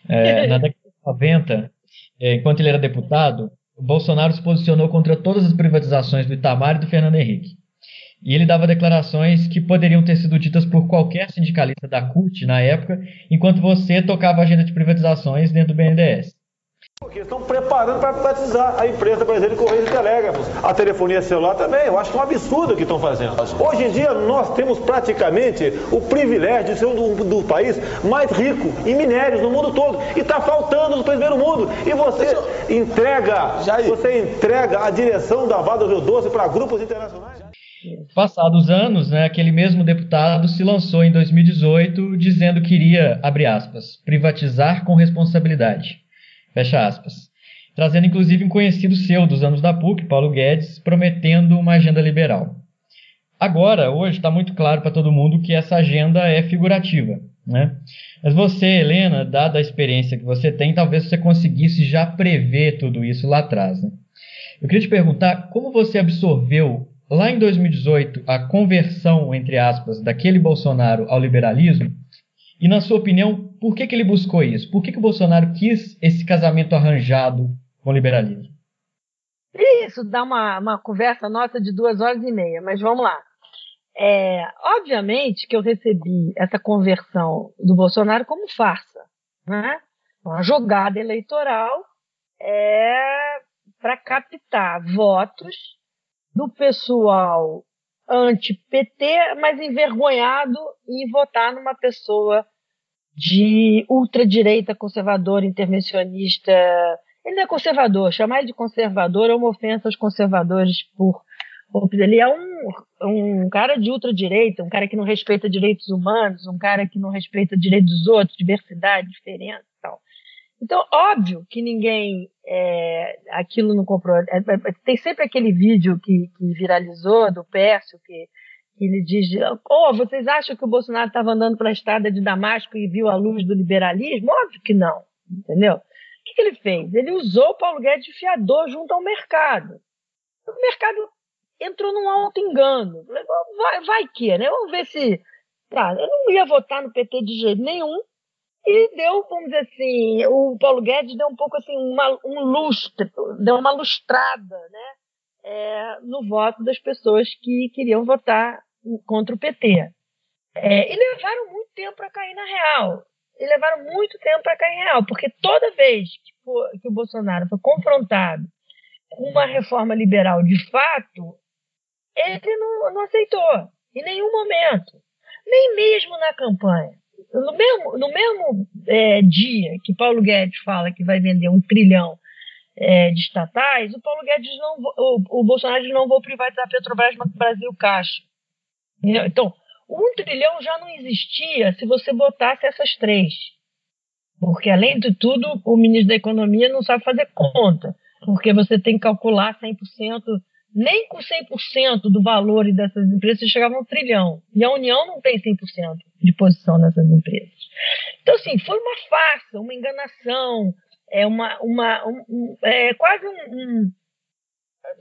É, na década de 90, é, enquanto ele era deputado, o Bolsonaro se posicionou contra todas as privatizações do Itamar e do Fernando Henrique. E ele dava declarações que poderiam ter sido ditas por qualquer sindicalista da CUT na época, enquanto você tocava a agenda de privatizações dentro do BNDES. Porque estão preparando para privatizar a empresa brasileira de Correios e Telégrafos. A telefonia celular também, eu acho que é um absurdo o que estão fazendo. Hoje em dia, nós temos praticamente o privilégio de ser um do, do país mais rico em minérios no mundo todo. E está faltando no primeiro mundo. E você entrega, Jair. você entrega a direção da Vada do Rio Doce para grupos internacionais. Passados anos, né, aquele mesmo deputado se lançou em 2018 dizendo que iria, abre aspas, privatizar com responsabilidade. Fecha aspas. Trazendo inclusive um conhecido seu dos anos da PUC, Paulo Guedes, prometendo uma agenda liberal. Agora, hoje, está muito claro para todo mundo que essa agenda é figurativa. Né? Mas você, Helena, dada a experiência que você tem, talvez você conseguisse já prever tudo isso lá atrás. Né? Eu queria te perguntar como você absorveu lá em 2018 a conversão, entre aspas, daquele Bolsonaro ao liberalismo e, na sua opinião, por que, que ele buscou isso? Por que, que o Bolsonaro quis esse casamento arranjado com o liberalismo? Isso dá uma, uma conversa nossa de duas horas e meia, mas vamos lá. É, obviamente que eu recebi essa conversão do Bolsonaro como farsa, né? uma jogada eleitoral é, para captar votos do pessoal anti-PT, mas envergonhado em votar numa pessoa de ultradireita conservadora, intervencionista. Ele não é conservador, chamar ele de conservador é uma ofensa aos conservadores por. Ele é um, um cara de ultradireita, um cara que não respeita direitos humanos, um cara que não respeita direitos dos outros, diversidade, diferença. Então, óbvio que ninguém é, aquilo não comprou. É, é, tem sempre aquele vídeo que, que viralizou do Pércio, que, que ele diz: Oh, vocês acham que o Bolsonaro estava andando pela estrada de Damasco e viu a luz do liberalismo? Óbvio que não, entendeu? O que, que ele fez? Ele usou o Paulo Guedes de fiador junto ao mercado. O mercado entrou num alto engano. Vai, vai que, né? Vamos ver se. Tá, eu não ia votar no PT de jeito nenhum, e deu, vamos dizer assim, o Paulo Guedes deu um pouco assim, uma, um lustre, deu uma lustrada, né? É, no voto das pessoas que queriam votar contra o PT. É, e levaram muito tempo para cair na real. E levaram muito tempo para cair na real, porque toda vez que, for, que o Bolsonaro foi confrontado com uma reforma liberal de fato, ele não, não aceitou, em nenhum momento, nem mesmo na campanha no mesmo, no mesmo é, dia que Paulo Guedes fala que vai vender um trilhão é, de estatais, o Paulo Guedes não, o, o Bolsonaro não vou privatizar a Petrobras, Brasil Caixa. Então, um trilhão já não existia se você botasse essas três. Porque, além de tudo, o ministro da Economia não sabe fazer conta. Porque você tem que calcular 100%, nem com 100% do valor dessas empresas você chegava a um trilhão. E a União não tem 100% de posição nessas empresas. Então, assim, foi uma farsa, uma enganação, é uma, uma um, é quase um, um,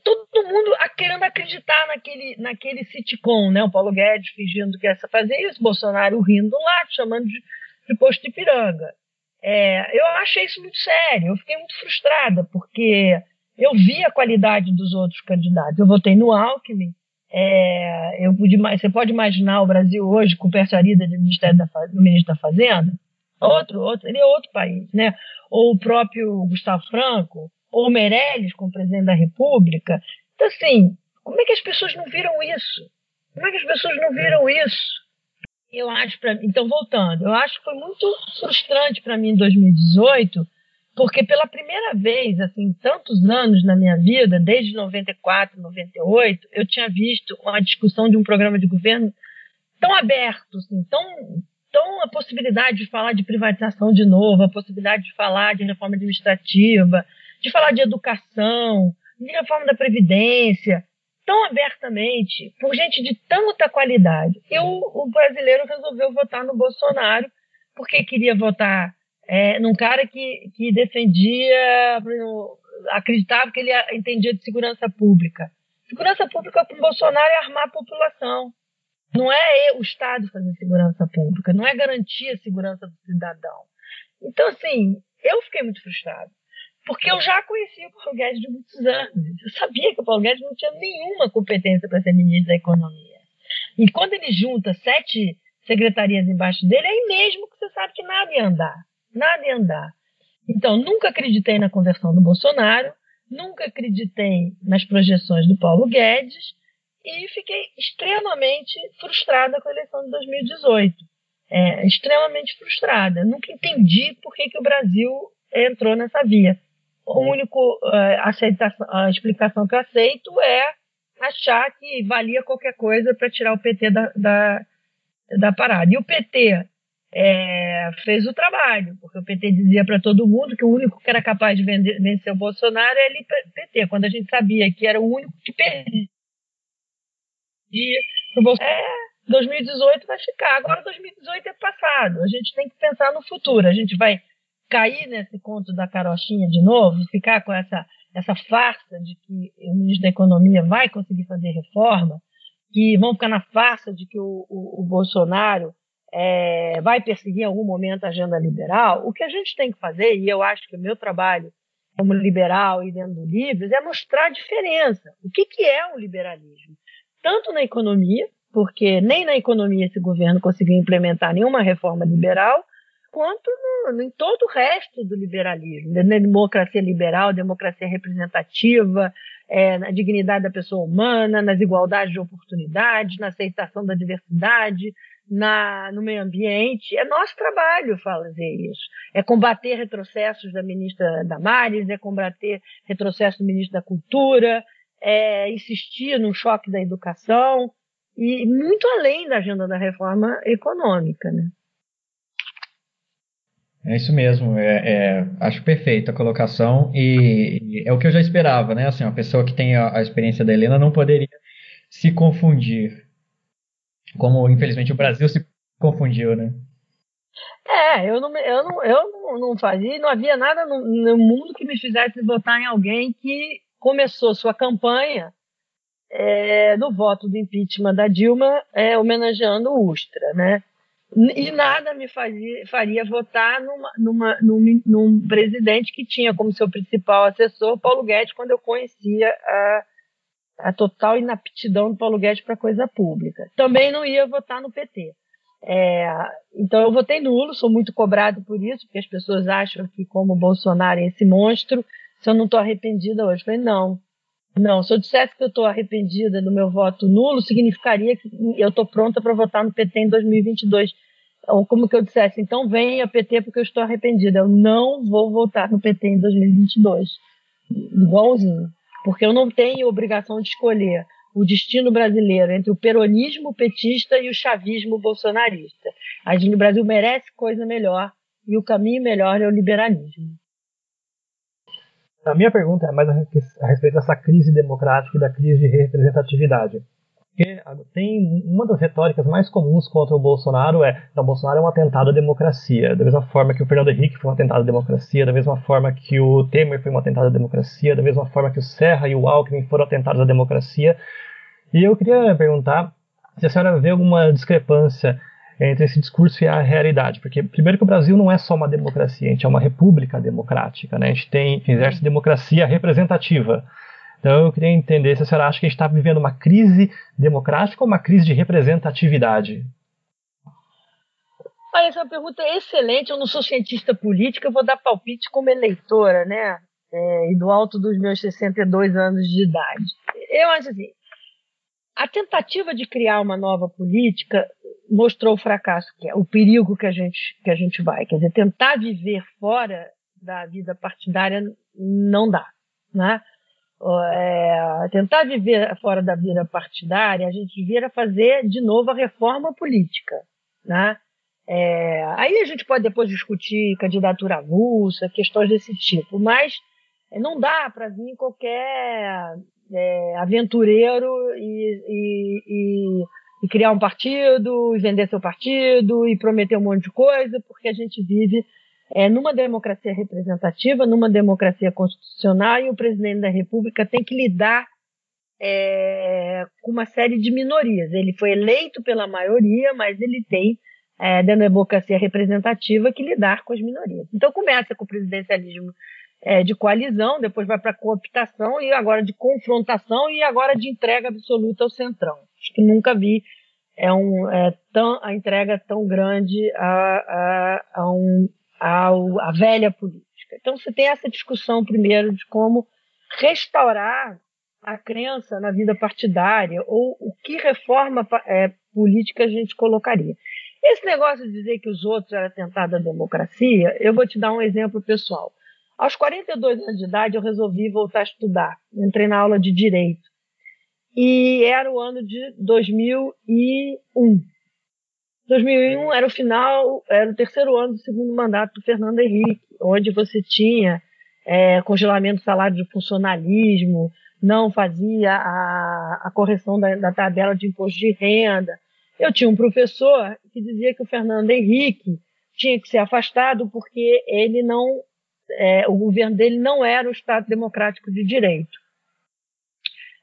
todo mundo querendo acreditar naquele, naquele sitcom, né? O Paulo Guedes fingindo que ia fazer isso, Bolsonaro rindo lá, chamando de, de posto de piranga. É, eu achei isso muito sério, eu fiquei muito frustrada, porque eu vi a qualidade dos outros candidatos. Eu votei no Alckmin, é, eu pude, você pode imaginar o Brasil hoje com persuarida do, Ministério da, do ministro da Fazenda? Outro, outro, seria outro país, né? Ou o próprio Gustavo Franco, ou Meirelles como presidente da República. Então, assim, como é que as pessoas não viram isso? Como é que as pessoas não viram isso? Eu acho, pra, então voltando, eu acho que foi muito frustrante para mim em 2018, porque pela primeira vez, assim, tantos anos na minha vida, desde 94, 98, eu tinha visto uma discussão de um programa de governo tão aberto, assim, tão, tão a possibilidade de falar de privatização de novo, a possibilidade de falar de reforma administrativa, de falar de educação, de reforma da Previdência, tão abertamente, por gente de tanta qualidade. E o, o brasileiro resolveu votar no Bolsonaro, porque queria votar é, num cara que, que defendia, acreditava que ele entendia de segurança pública. Segurança pública para o Bolsonaro é armar a população. Não é o Estado fazer segurança pública, não é garantir a segurança do cidadão. Então, assim, eu fiquei muito frustrado. Porque eu já conhecia o Paulo Guedes de muitos anos. Eu sabia que o Paulo Guedes não tinha nenhuma competência para ser ministro da Economia. E quando ele junta sete secretarias embaixo dele, é aí mesmo que você sabe que nada ia andar. Nada ia andar. Então, nunca acreditei na conversão do Bolsonaro, nunca acreditei nas projeções do Paulo Guedes e fiquei extremamente frustrada com a eleição de 2018. É, extremamente frustrada. Nunca entendi por que, que o Brasil entrou nessa via. O único uh, aceitação, a explicação que eu aceito é achar que valia qualquer coisa para tirar o PT da, da, da, parada. E o PT é, fez o trabalho, porque o PT dizia para todo mundo que o único que era capaz de vencer o Bolsonaro era o PT, quando a gente sabia que era o único que perdia. É, 2018 vai ficar, agora 2018 é passado, a gente tem que pensar no futuro, a gente vai cair nesse conto da carochinha de novo, ficar com essa, essa farsa de que o ministro da Economia vai conseguir fazer reforma, que vão ficar na farsa de que o, o, o Bolsonaro é, vai perseguir em algum momento a agenda liberal, o que a gente tem que fazer, e eu acho que o meu trabalho como liberal e dentro do Livres, é mostrar a diferença. O que, que é o liberalismo? Tanto na economia, porque nem na economia esse governo conseguiu implementar nenhuma reforma liberal, quanto no, em todo o resto do liberalismo, na democracia liberal, democracia representativa, é, na dignidade da pessoa humana, nas igualdades de oportunidades, na aceitação da diversidade, na, no meio ambiente. É nosso trabalho fazer isso. É combater retrocessos da ministra Damares, é combater retrocessos do ministro da Cultura, é insistir no choque da educação e muito além da agenda da reforma econômica, né? É isso mesmo, é, é, acho perfeita a colocação e, e, é o que eu já esperava, né? Assim, uma pessoa que tem a, a, experiência da Helena não poderia se confundir, como infelizmente o Brasil se confundiu, né? É, eu não, eu não, eu não, não fazia, não havia nada no, no, mundo que me fizesse votar em alguém que começou sua campanha é, no voto do impeachment da Dilma, é, homenageando o Ustra, né? E nada me fazia, faria votar numa, numa, num, num, presidente que tinha como seu principal assessor Paulo Guedes, quando eu conhecia a, a total inaptidão do Paulo Guedes para coisa pública. Também não ia votar no PT. É, então eu votei nulo, sou muito cobrado por isso, porque as pessoas acham que, como Bolsonaro é esse monstro, se eu não estou arrependida hoje. Eu falei, não, não, se eu dissesse que eu estou arrependida do meu voto nulo, significaria que eu estou pronta para votar no PT em 2022. Ou como que eu dissesse, então venha PT porque eu estou arrependida. Eu não vou votar no PT em 2022. igualzinho, porque eu não tenho obrigação de escolher o destino brasileiro entre o peronismo petista e o chavismo bolsonarista. A gente no Brasil merece coisa melhor e o caminho melhor é o liberalismo. A minha pergunta é mais a respeito dessa crise democrática e da crise de representatividade. Porque tem uma das retóricas mais comuns contra o Bolsonaro é o Bolsonaro é um atentado à democracia, da mesma forma que o Fernando Henrique foi um atentado à democracia, da mesma forma que o Temer foi um atentado à democracia, da mesma forma que o Serra e o Alckmin foram atentados à democracia. E eu queria perguntar se a senhora vê alguma discrepância entre esse discurso e a realidade. Porque, primeiro, que o Brasil não é só uma democracia, a gente é uma república democrática, né? a gente tem, exerce democracia representativa. Então, eu queria entender se a senhora acha que a gente está vivendo uma crise democrática ou uma crise de representatividade. Olha, essa pergunta é excelente. Eu não sou cientista política, eu vou dar palpite como eleitora, né? É, e do alto dos meus 62 anos de idade. Eu acho assim, a tentativa de criar uma nova política mostrou o fracasso que é, o perigo que a gente que a gente vai, quer dizer, tentar viver fora da vida partidária não dá, né? É, tentar viver fora da vida partidária, a gente vira fazer de novo a reforma política, né? É, aí a gente pode depois discutir candidatura avulsa, questões desse tipo, mas não dá para vir qualquer é, aventureiro e, e, e, e, criar um partido, e vender seu partido, e prometer um monte de coisa, porque a gente vive é, numa democracia representativa, numa democracia constitucional, e o presidente da República tem que lidar é, com uma série de minorias. Ele foi eleito pela maioria, mas ele tem, é, da democracia representativa, que lidar com as minorias. Então começa com o presidencialismo é, de coalizão, depois vai para cooptação e agora de confrontação e agora de entrega absoluta ao centrão. Acho que nunca vi é um, é, tão, a entrega tão grande a, a, a, um, a, a velha política. Então você tem essa discussão primeiro de como restaurar a crença na vida partidária ou o que reforma é, política a gente colocaria. Esse negócio de dizer que os outros eram atentado à democracia, eu vou te dar um exemplo pessoal. Aos 42 anos de idade, eu resolvi voltar a estudar. Entrei na aula de Direito. E era o ano de 2001. 2001 era o final, era o terceiro ano do segundo mandato do Fernando Henrique, onde você tinha é, congelamento do salário de funcionalismo, não fazia a, a correção da, da tabela de imposto de renda. Eu tinha um professor que dizia que o Fernando Henrique tinha que ser afastado porque ele não é, o governo dele não era o Estado democrático de direito.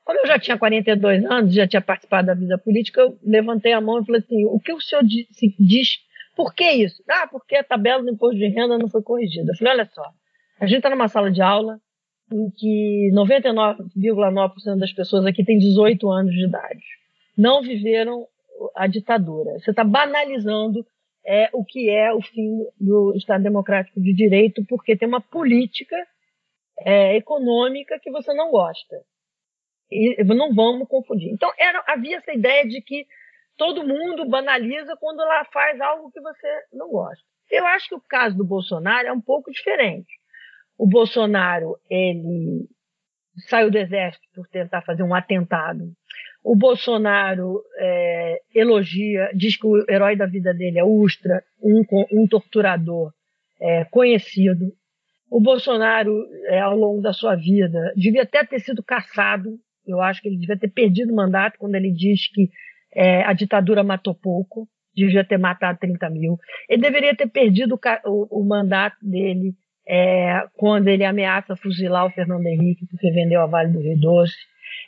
Como eu já tinha 42 anos, já tinha participado da vida política, eu levantei a mão e falei assim: o que o senhor diz? Por que isso? Ah, porque a tabela do imposto de renda não foi corrigida. Eu falei: olha só, a gente está numa sala de aula em que 99,9% das pessoas aqui têm 18 anos de idade. Não viveram a ditadura. Você está banalizando é o que é o fim do Estado Democrático de Direito, porque tem uma política é, econômica que você não gosta. E não vamos confundir. Então, era, havia essa ideia de que todo mundo banaliza quando ela faz algo que você não gosta. Eu acho que o caso do Bolsonaro é um pouco diferente. O Bolsonaro, ele saiu do exército por tentar fazer um atentado o Bolsonaro é, elogia, diz que o herói da vida dele é Ustra, um, um torturador é, conhecido. O Bolsonaro, é, ao longo da sua vida, devia até ter sido caçado. Eu acho que ele devia ter perdido o mandato quando ele diz que é, a ditadura matou pouco, devia ter matado 30 mil. Ele deveria ter perdido o, o, mandato dele é, quando ele ameaça fuzilar o Fernando Henrique porque vendeu a Vale do Rio Doce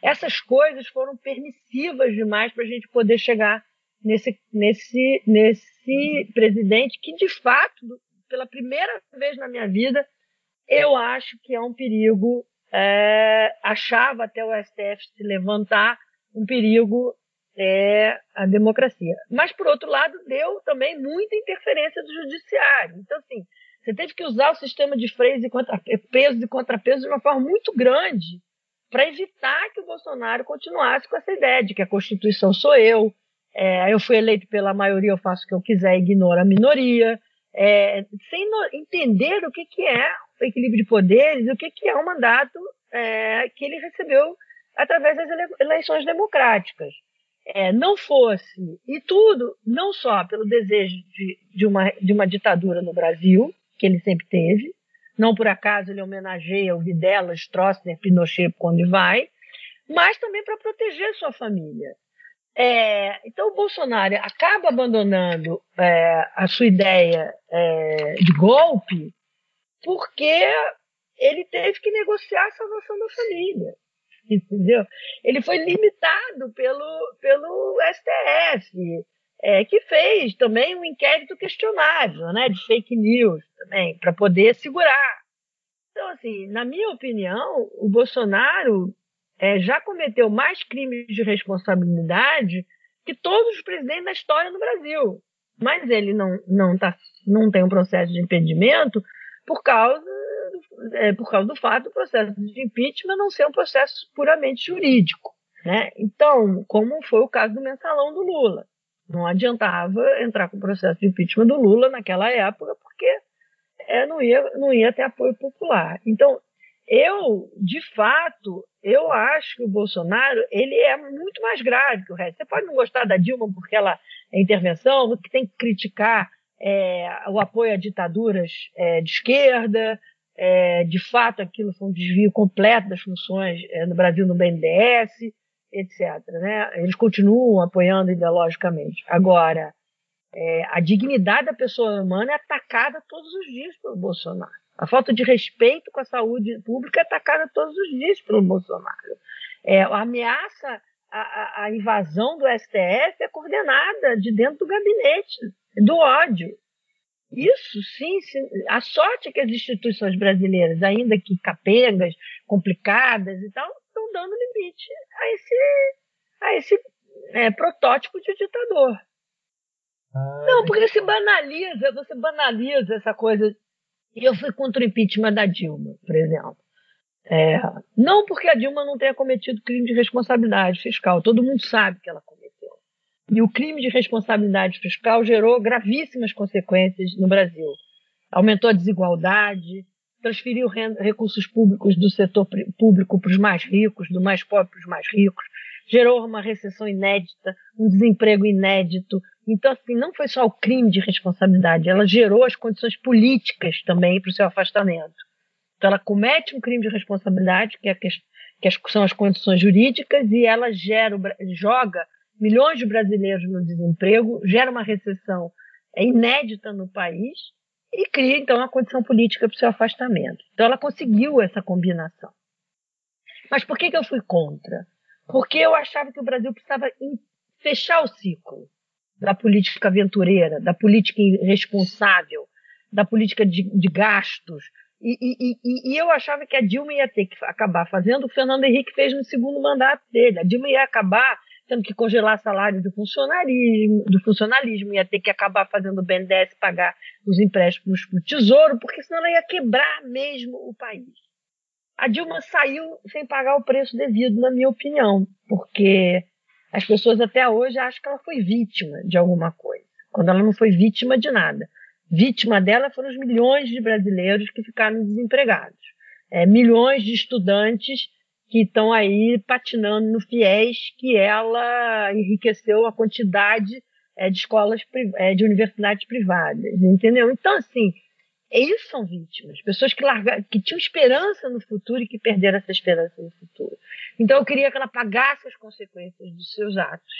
essas coisas foram permissivas demais para a gente poder chegar nesse, nesse, nesse presidente que, de fato, pela primeira vez na minha vida, eu acho que é um perigo, é, achava até o STF se levantar, um perigo é, a democracia. Mas, por outro lado, deu também muita interferência do judiciário. Então, assim, você teve que usar o sistema de freios e pesos e contrapesos de uma forma muito grande para evitar que o Bolsonaro continuasse com essa ideia de que a Constituição sou eu, é, eu fui eleito pela maioria, eu faço o que eu quiser, ignoro a minoria, é, sem no, entender o que, que é equilíbrio de poderes o que, que é o mandato é, que ele recebeu através das eleições democráticas. É, não fosse, e tudo, não só pelo desejo de, de, uma, de uma ditadura no Brasil, que ele sempre teve, não por acaso ele homenageia o Videla, Stroessner, Pinochet quando vai, mas também para proteger sua família. É, então o Bolsonaro acaba abandonando é, a sua ideia é, de golpe porque ele teve que negociar a salvação da família. Entendeu? Ele foi limitado pelo, pelo STF, é, que fez também um inquérito questionável, né, de fake news também, para poder segurar. Então, assim, na minha opinião, o Bolsonaro é, já cometeu mais crimes de responsabilidade que todos os presidentes da história do Brasil. Mas ele não, não, tá, não tem um processo de impedimento por causa, é, por causa do fato do processo de impeachment não ser um processo puramente jurídico. Né? Então, como foi o caso do mensalão do Lula. Não adiantava entrar com o processo de impeachment do Lula naquela época, porque é, não, ia, não ia ter apoio popular. Então, eu, de fato, eu acho que o Bolsonaro ele é muito mais grave que o resto. Você pode não gostar da Dilma porque ela é intervenção, que tem que criticar é, o apoio a ditaduras é, de esquerda. É, de fato, aquilo foi um desvio completo das funções é, no Brasil no BNDES, etc. Né? Eles continuam apoiando ideologicamente. Agora, é, a dignidade da pessoa humana é atacada todos os dias pelo Bolsonaro. A falta de respeito com a saúde pública é atacada todos os dias pelo Bolsonaro. É, a ameaça à, invasão do STF é coordenada de dentro do gabinete, do ódio. Isso sim, sim, a sorte é que as instituições brasileiras, ainda que capengas, complicadas e tal, estão dando limite a esse, a esse é, protótipo de ditador. Ah, não, porque se banaliza, você banaliza essa coisa e eu fui contra o impeachment da Dilma, por exemplo. É, não porque a Dilma não tenha cometido crime de responsabilidade fiscal, todo mundo sabe que ela cometeu. E o crime de responsabilidade fiscal gerou gravíssimas consequências no Brasil. Aumentou a desigualdade, transferiu recursos públicos do setor público para os mais ricos, do mais pobre para os mais ricos, gerou uma recessão inédita, um desemprego inédito. Então, assim, não foi só o crime de responsabilidade, ela gerou as condições políticas também para o seu afastamento. Então, ela comete um crime de responsabilidade, que, é que, que são as condições jurídicas, e ela gera, joga milhões de brasileiros no desemprego, gera uma recessão inédita no país e cria, então, a condição política para o seu afastamento. Então, ela conseguiu essa combinação. Mas por que, que eu fui contra? porque eu achava que o Brasil precisava fechar o ciclo da política aventureira, da política irresponsável, da política de, de gastos. E, e, e, e, eu achava que a Dilma ia ter que acabar fazendo o que o Fernando Henrique fez no segundo mandato dele. A Dilma ia acabar tendo que congelar salário do funcionalismo, do funcionalismo, ia ter que acabar fazendo o BNDES pagar os empréstimos para o Tesouro, porque senão ela ia quebrar mesmo o país a Dilma saiu sem pagar o preço devido, na minha opinião, porque as pessoas até hoje acham que ela foi vítima de alguma coisa, quando ela não foi vítima de nada. Vítima dela foram os milhões de brasileiros que ficaram desempregados, é, milhões de estudantes que estão aí patinando no fiéis que ela enriqueceu a quantidade é, de escolas, é, de universidades privadas, entendeu? Então, assim, eles são vítimas, pessoas que, largaram, que tinham esperança no futuro e que perderam essa esperança no futuro. Então eu queria que ela pagasse as consequências dos seus atos.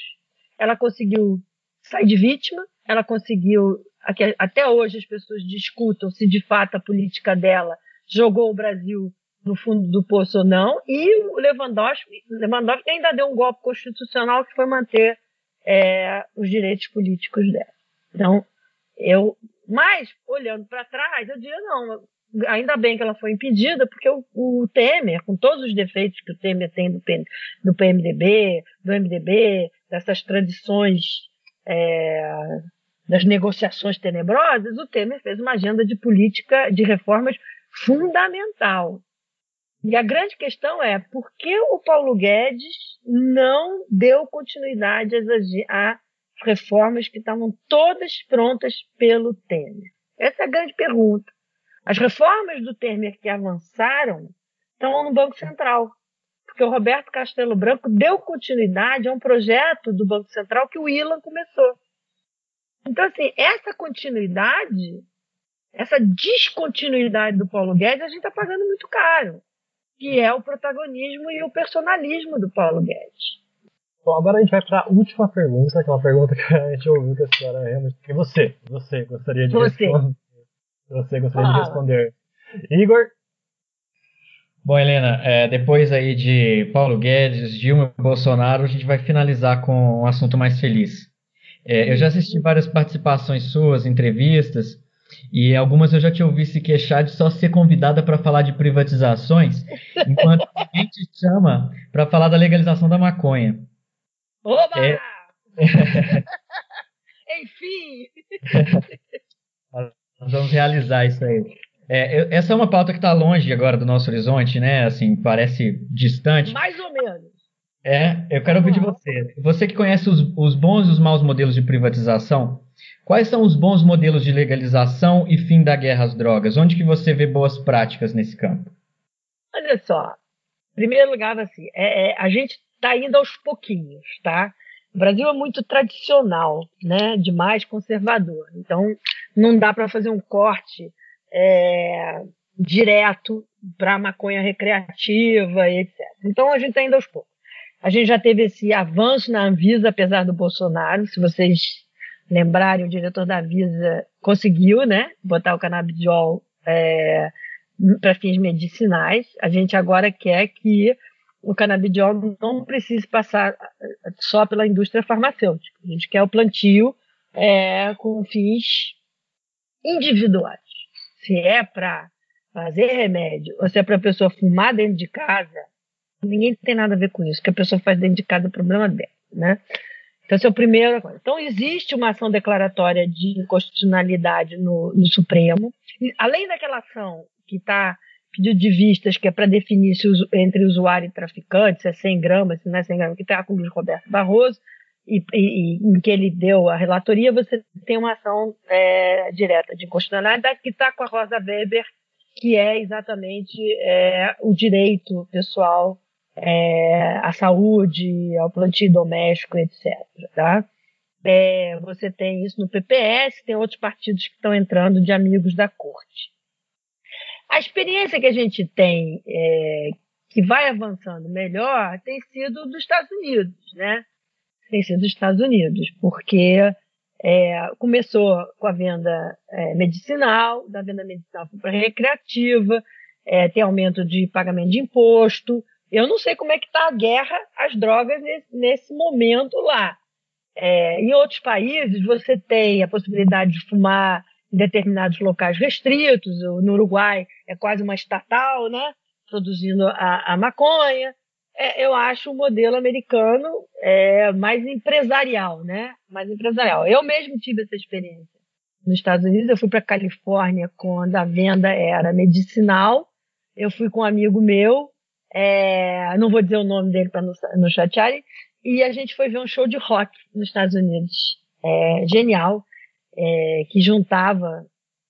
Ela conseguiu sair de vítima, ela conseguiu, até hoje as pessoas discutam se de fato a política dela jogou o Brasil no fundo do poço ou não, e o Lewandowski, Lewandowski ainda deu um golpe constitucional que foi manter é, os direitos políticos dela. Então, eu mas, olhando para trás, eu diria, não, ainda bem que ela foi impedida, porque o, o, Temer, com todos os defeitos que o Temer tem do, do PMDB, do MDB, dessas tradições é, das negociações tenebrosas, o Temer fez uma agenda de política de reformas fundamental. E a grande questão é por que o Paulo Guedes não deu continuidade às, reformas que estavam todas prontas pelo Temer? Essa é a grande pergunta. As reformas do Temer que avançaram estão no Banco Central, porque o Roberto Castelo Branco deu continuidade a um projeto do Banco Central que o Ilan começou. Então, assim, essa continuidade, essa descontinuidade do Paulo Guedes, a gente está pagando muito caro, que é o protagonismo e o personalismo do Paulo Guedes. Bom, agora a gente vai para a última pergunta, que é uma pergunta que a gente ouviu que a senhora realmente. E você? Você gostaria de você. responder? Você gostaria de responder? Igor? Bom, Helena, é, depois aí de Paulo Guedes, Dilma e Bolsonaro, a gente vai finalizar com um assunto mais feliz. É, eu já assisti várias participações suas, entrevistas, e algumas eu já te ouvi se queixar de só ser convidada para falar de privatizações, enquanto a gente te chama para falar da legalização da maconha. Oba! É... Enfim! Nós vamos realizar isso aí. É, essa é uma pauta que está longe agora do nosso horizonte, né? Assim, parece distante. Mais ou menos. É, eu quero ouvir de você. Você que conhece os, os bons e os maus modelos de privatização, quais são os bons modelos de legalização e fim da guerra às drogas? Onde que você vê boas práticas nesse campo? Olha só, em primeiro lugar, assim, é, é, a gente está indo aos pouquinhos, tá? O Brasil é muito tradicional, né? Demais conservador. Então, não dá para fazer um corte é, direto para maconha recreativa, etc. Então a gente está indo aos poucos. A gente já teve esse avanço na Anvisa, apesar do Bolsonaro. Se vocês lembrarem, o diretor da Anvisa conseguiu, né, botar o canabidiol é, para fins medicinais. A gente agora quer que o canabidiol não precise passar só pela indústria farmacêutica. A gente quer o plantio é, com fins individuais se é para fazer remédio ou se é para a pessoa fumar dentro de casa, ninguém tem nada a ver com isso. Que a pessoa faz dentro de casa é problema dela, né? Então, esse é primeiro. Então, existe uma ação declaratória de inconstitucionalidade no, no Supremo. E, além daquela ação que está pedido de vistas, que é para definir se entre usuário e traficante, se é 100 gramas, se não é 100 gramas, que está com o Luiz Roberto Barroso, e, e, em que ele deu a relatoria, você tem uma ação é, direta de inconstitucionalidade que está com a Rosa Weber, que é exatamente é, o direito pessoal é, à saúde, ao plantio doméstico, etc. Tá? É, você tem isso no PPS, tem outros partidos que estão entrando de amigos da corte. A experiência que a gente tem, é, que vai avançando melhor, tem sido dos Estados Unidos, né? tem sido os Estados Unidos, porque é, começou com a venda é, medicinal, da venda medicinal para recreativa, é, tem aumento de pagamento de imposto. Eu não sei como é que está a guerra às drogas nesse, nesse momento lá. É, em outros países, você tem a possibilidade de fumar em determinados locais restritos. No Uruguai é quase uma estatal, né? Produzindo a, a maconha é, eu acho o modelo americano é, mais empresarial, né? Mais empresarial. Eu mesmo tive essa experiência. Nos Estados Unidos, eu fui para Califórnia quando a venda era medicinal. Eu fui com um amigo meu, é, não vou dizer o nome dele para não, não chatearem, e a gente foi ver um show de rock nos Estados Unidos. É, genial, é, que juntava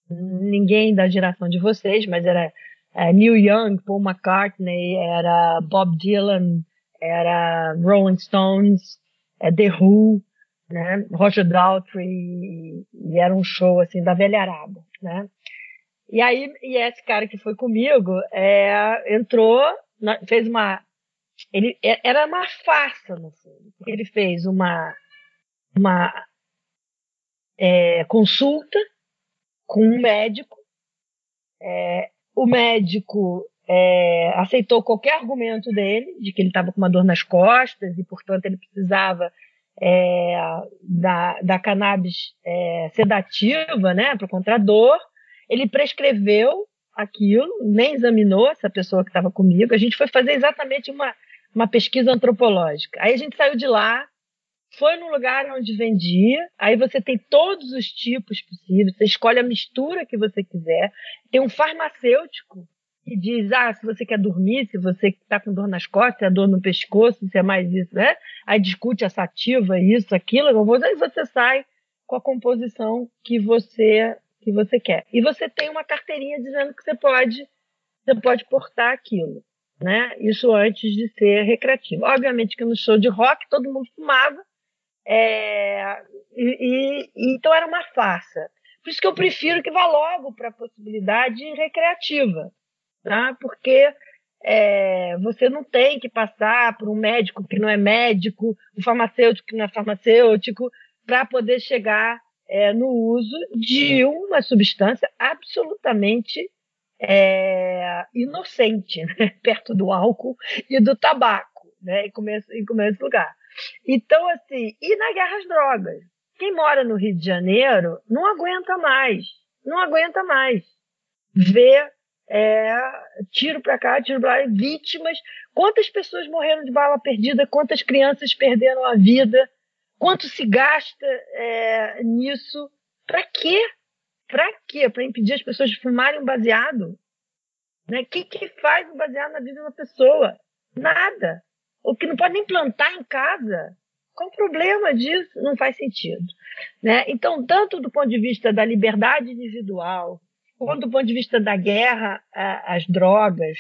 ninguém da geração de vocês, mas era é, Neil Young, Paul McCartney, era Bob Dylan, era Rolling Stones, é, The Who, né? Roger Daltrey, e, era um show assim da velharada, né? E aí, e esse cara que foi comigo é, entrou, fez uma. Ele é, era uma farsa, no fundo. Ele fez uma, uma é, consulta com um médico. É, o médico é, aceitou qualquer argumento dele, de que ele estava com uma dor nas costas e, portanto, ele precisava é, da, da cannabis é, sedativa né, para contra dor. Ele prescreveu aquilo, nem examinou essa pessoa que estava comigo. A gente foi fazer exatamente uma, uma pesquisa antropológica. Aí a gente saiu de lá, foi no lugar onde vendia, aí você tem todos os tipos possíveis, você escolhe a mistura que você quiser. Tem um farmacêutico que diz: ah, se você quer dormir, se você está com dor nas costas, se é dor no pescoço, se é mais isso, né? Aí discute a sativa, isso, aquilo, você sai com a composição que você que você quer. E você tem uma carteirinha dizendo que você pode, você pode portar aquilo. Né? Isso antes de ser recreativo. Obviamente que no show de rock todo mundo fumava, é, e, e, então era uma farsa. Por isso que eu prefiro que vá logo para a possibilidade recreativa, tá? porque é, você não tem que passar por um médico que não é médico, um farmacêutico que não é farmacêutico, para poder chegar é, no uso de uma substância absolutamente é, inocente, né? perto do álcool e do tabaco, né? em, começo, em começo lugar. Então, assim, e na guerra às drogas? Quem mora no Rio de Janeiro não aguenta mais, não aguenta mais ver é, tiro para cá, tiro para lá, vítimas. Quantas pessoas morreram de bala perdida? Quantas crianças perderam a vida? Quanto se gasta é, nisso? Para quê? Para quê? Para impedir as pessoas de fumarem um baseado? O né? que, que faz um baseado na vida de uma pessoa? Nada. O que não pode nem plantar em casa. Qual o problema disso? Não faz sentido. Né? Então, tanto do ponto de vista da liberdade individual, quanto do ponto de vista da guerra às drogas,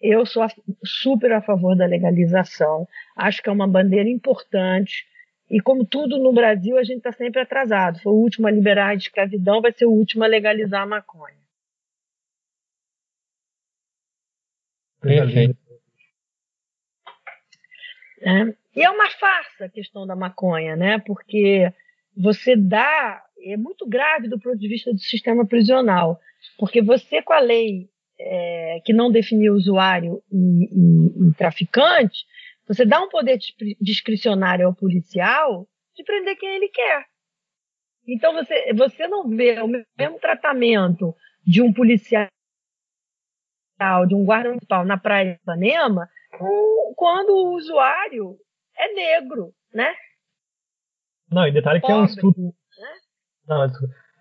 eu sou super a favor da legalização. Acho que é uma bandeira importante. E como tudo no Brasil, a gente está sempre atrasado. Foi o último a liberar a escravidão, vai ser o último a legalizar a maconha. Perfeito. É. E é uma farsa a questão da maconha, né? Porque você dá. É muito grave do ponto de vista do sistema prisional. Porque você, com a lei é, que não definiu usuário e, e, e, traficante, você dá um poder discricionário ao policial de prender quem ele quer. Então você, você não vê o mesmo tratamento de um policial, de um guarda municipal na praia de Ipanema, quando o usuário é negro, né? Não, e detalhe Pobre, que é um estudo. Né? Não,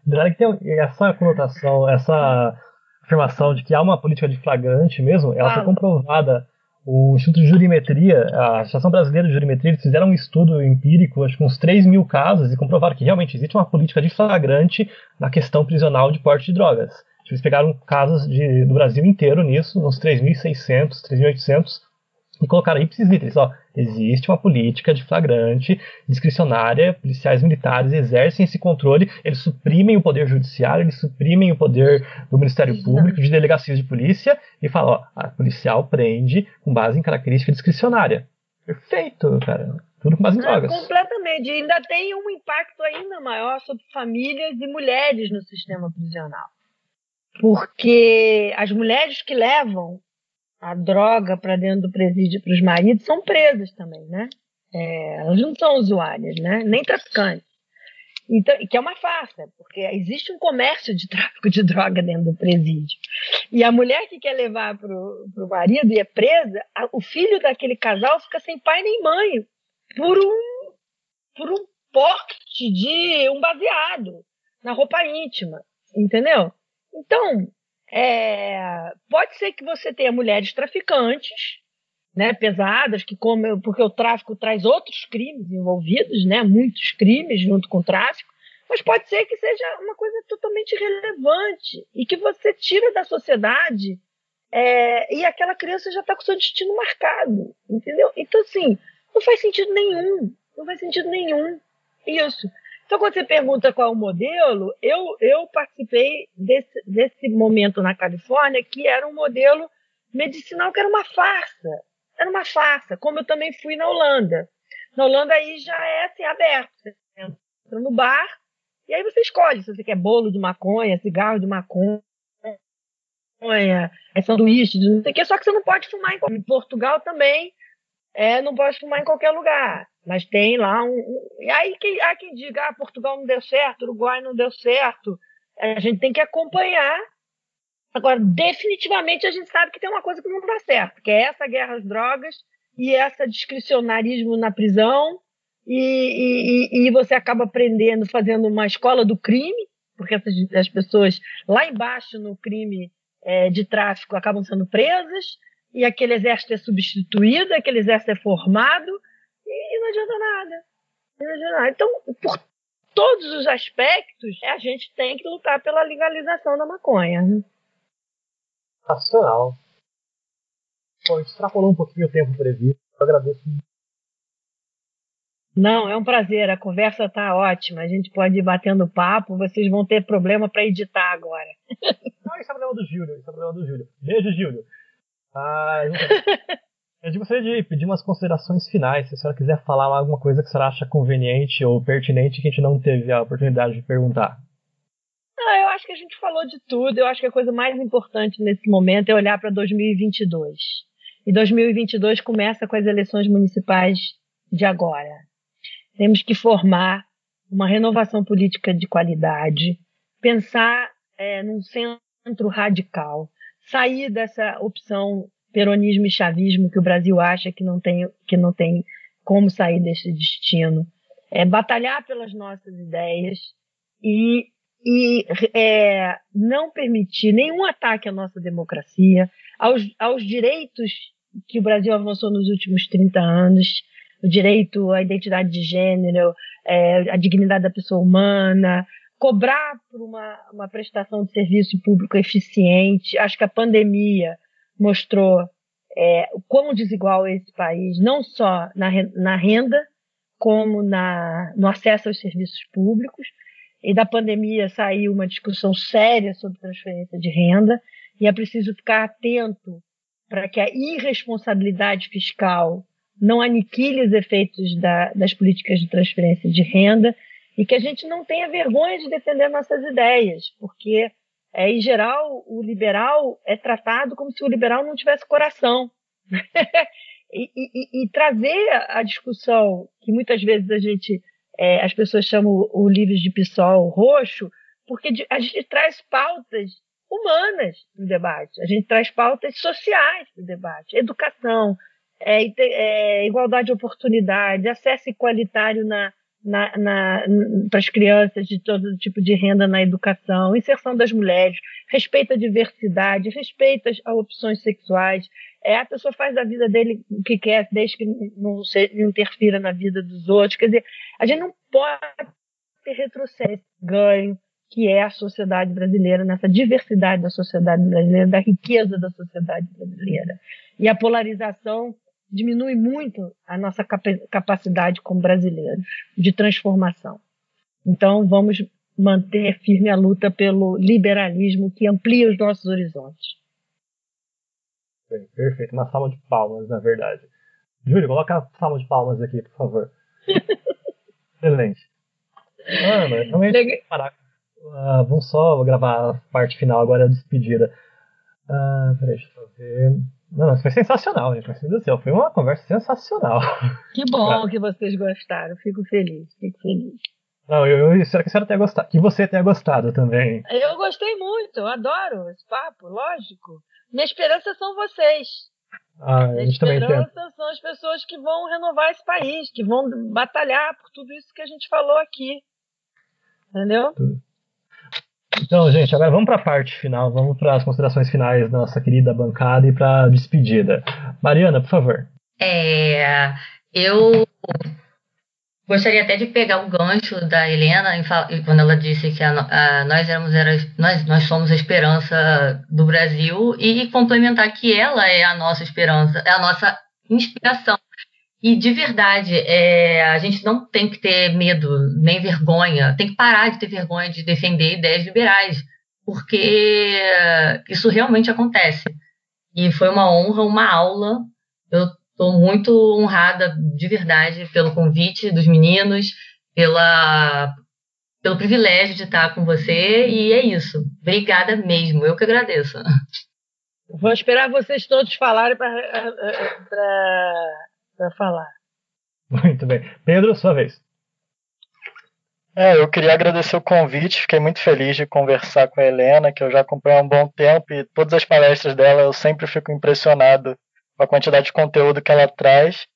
detalhe que tem essa conotação, essa afirmação de que há uma política de flagrante mesmo, ela foi comprovada. O Instituto de Jurimetria, a Associação Brasileira de Jurimetria, eles fizeram um estudo empírico, acho que uns 3 mil casos, e comprovaram que realmente existe uma política de flagrante na questão prisional de porte de drogas. Eles pegaram casos de, do Brasil inteiro nisso, uns 3.600, 3.800, e colocaram ipsis literis, ó, existe uma política de flagrante, discricionária, policiais militares exercem esse controle, eles suprimem o poder judiciário, eles suprimem o poder do Ministério Público, de delegacias de polícia, e falam, ó, a policial prende com base em característica discricionária. Perfeito, cara. Tudo com base em drogas. completamente. E ainda tem um impacto ainda maior sobre famílias e mulheres no sistema prisional. Porque as mulheres que levam a droga para dentro do presídio para os maridos são presas também, né? É, elas não são usuárias, né? Nem traficantes. Então, que é uma farsa, porque existe um comércio de tráfico de droga dentro do presídio. E a mulher que quer levar para o marido e é presa, a, o filho daquele casal fica sem pai nem mãe por um, por um porte de um baseado na roupa íntima, entendeu? Então, é, pode ser que você tenha mulheres traficantes, né, pesadas, que como porque o tráfico traz outros crimes envolvidos, né, muitos crimes junto com o tráfico, mas pode ser que seja uma coisa totalmente irrelevante e que você tira da sociedade é, e aquela criança já está com seu destino marcado, entendeu? Então, assim, não faz sentido nenhum, não faz sentido nenhum isso. Então, quando você pergunta qual é o modelo, eu, eu participei desse, desse momento na Califórnia que era um modelo medicinal que era uma farsa. Era uma farsa, como eu também fui na Holanda. Na Holanda aí já é assim, aberto. Você entra no bar e aí você escolhe se você quer bolo de maconha, cigarro de maconha, é sanduíche, não sei o que, só que você não pode fumar em, em Portugal também, é, não pode fumar em qualquer lugar. Mas tem lá um. e aí há quem diga, ah, Portugal não deu certo, Uruguai não deu certo. A gente tem que acompanhar. Agora, definitivamente a gente sabe que tem uma coisa que não dá certo, que é essa guerra às drogas e essa discricionarismo na prisão. E, e, e você acaba aprendendo, fazendo uma escola do crime, porque essas, as pessoas lá embaixo no crime é, de tráfico acabam sendo presas, e aquele exército é substituído, aquele exército é formado, e não adianta nada. Não adianta nada. Então, por todos os aspectos, a gente tem que lutar pela legalização da maconha. Né? Sensacional. Bom, a gente extrapolou um pouquinho o tempo previsto. Eu agradeço não, é um prazer. A conversa está ótima. A gente pode ir batendo papo. Vocês vão ter problema para editar agora. Não, esse é o problema do Júlio. Esse é o problema do Júlio. Beijo, Júlio. Ah, eu gostaria de pedir umas considerações finais. Se a senhora quiser falar alguma coisa que a senhora acha conveniente ou pertinente que a gente não teve a oportunidade de perguntar. Ah, eu acho que a gente falou de tudo. Eu acho que a coisa mais importante nesse momento é olhar para 2022. E 2022 começa com as eleições municipais de agora. Temos que formar uma renovação política de qualidade, pensar é, num centro radical, sair dessa opção peronismo e chavismo que o Brasil acha que não tem, que não tem como sair desse destino, é, batalhar pelas nossas ideias e, e é, não permitir nenhum ataque à nossa democracia, aos, aos direitos que o Brasil avançou nos últimos 30 anos, o direito à identidade de gênero, é, a dignidade da pessoa humana, cobrar por uma, uma prestação de serviço público eficiente. Acho que a pandemia mostrou é, como desigual é esse país, não só na, na renda, como na, no acesso aos serviços públicos. E da pandemia saiu uma discussão séria sobre transferência de renda, e é preciso ficar atento para que a irresponsabilidade fiscal não aniquile os efeitos da, das políticas de transferência de renda e que a gente não tenha vergonha de defender nossas ideias, porque, é, em geral, o liberal é tratado como se o liberal não tivesse coração. e, e, e, trazer a discussão que muitas vezes a gente, é, as pessoas chamam o livro de PSOL roxo, porque a gente traz pautas humanas para o debate, a gente traz pautas sociais para o debate, educação, é, é, igualdade de oportunidade, acesso igualitário na, na, na, para as crianças de todo tipo de renda na educação, inserção das mulheres, respeito à diversidade, respeito às, opções sexuais. É, a pessoa faz da vida dele o que quer, desde que não, se, não interfira na vida dos outros. Quer dizer, a gente não pode ter retrocesso, ganho, que é a sociedade brasileira, nessa diversidade da sociedade brasileira, da riqueza da sociedade brasileira. E a polarização diminui muito a nossa capacidade como brasileiros de transformação. Então, vamos manter firme a luta pelo liberalismo que amplia os nossos horizontes. Bem, perfeito. Uma salva de palmas, na verdade. Júlio, coloca a salva de palmas aqui, por favor. Excelente. Ana, parar. Uh, vamos só gravar a parte final agora, a despedida. Uh, peraí, deixa eu ver. Não, foi sensacional, gente. Do céu, foi uma conversa sensacional. Que bom que vocês gostaram. Fico feliz, fico feliz. Não, eu, eu espero que a senhora tenha gostado. Que você tenha gostado também. Eu gostei muito, eu adoro esse papo, lógico. Minha esperança são vocês. Ah, Minha esperança são as pessoas que vão renovar esse país, que vão batalhar por tudo isso que a gente falou aqui. Entendeu? Tudo. Então, gente, agora vamos para a parte final, vamos para as considerações finais da nossa querida bancada e para a despedida. Mariana, por favor. É, eu gostaria até de pegar o gancho da Helena quando ela disse que a, a, nós éramos nós, nós somos a esperança do Brasil e complementar que ela é a nossa esperança, é a nossa inspiração. E de verdade, é, a gente não tem que ter medo, nem vergonha, tem que parar de ter vergonha de defender ideias liberais, porque isso realmente acontece. E foi uma honra, uma aula. Eu estou muito honrada, de verdade, pelo convite dos meninos, pela, pelo privilégio de estar com você, e é isso. Obrigada mesmo, eu que agradeço. Vou esperar vocês todos falarem para para falar. Muito bem. Pedro, sua vez. É, eu queria agradecer o convite, fiquei muito feliz de conversar com a Helena, que eu já acompanho há um bom tempo, e todas as palestras dela eu sempre fico impressionado com a quantidade de conteúdo que ela traz.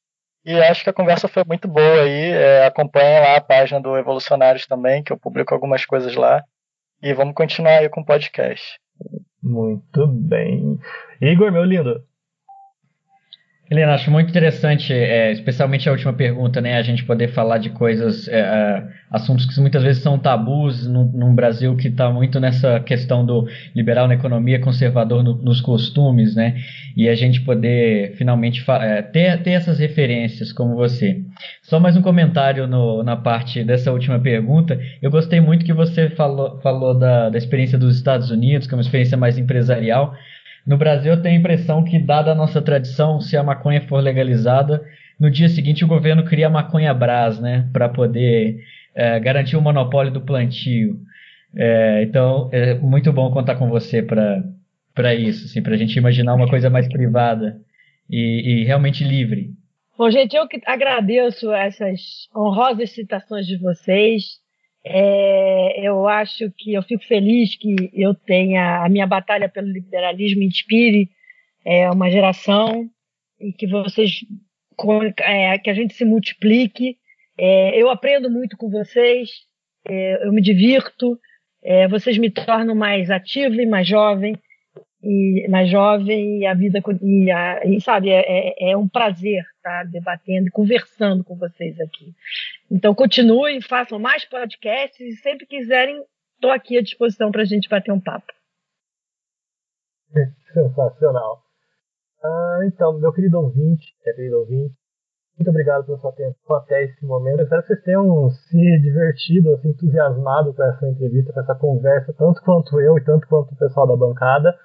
E acho que a conversa foi muito boa aí. É, acompanhem lá a página do Evolucionários também, que eu publico algumas coisas lá. E vamos continuar aí com o podcast. Muito bem. Igor, meu lindo, Helena, acho muito interessante, é, especialmente a última pergunta, né? A gente poder falar de coisas, é, é assuntos que muitas vezes são tabus num, num Brasil que está muito nessa questão do liberal na economia, conservador no, nos costumes, né? E a gente poder finalmente é, ter, ter essas referências como você. Só mais um comentário no, na parte dessa última pergunta. Eu gostei muito que você falou, falou da, da experiência dos Estados Unidos, que é uma experiência mais empresarial. No Brasil, eu tenho a impressão que, dada a nossa tradição, se a maconha for legalizada, no dia seguinte o governo cria a maconha Brás, né, para poder é, garantir o monopólio do plantio. É, então, é muito bom contar com você para isso, assim, para a gente imaginar uma coisa mais privada e, e realmente livre. Bom, gente, eu que agradeço essas honrosas citações de vocês. É, eu acho que eu fico feliz que eu tenha a minha batalha pelo liberalismo inspire é, uma geração e que vocês é, que a gente se multiplique. É, eu aprendo muito com vocês, é, eu me divirto, é, vocês me tornam mais ativa e mais jovem e mais jovem e a vida e, a, e sabe é, é, é um prazer estar debatendo e conversando com vocês aqui. Então continuem, façam mais podcasts e sempre quiserem estou aqui à disposição para a gente bater um papo. Sensacional. Ah, então, meu querido ouvinte, minha querida ouvinte, muito obrigado pelo seu tempo até esse momento. Eu espero que vocês tenham se divertido, se entusiasmado com essa entrevista, com essa conversa, tanto quanto eu e tanto quanto o pessoal da bancada.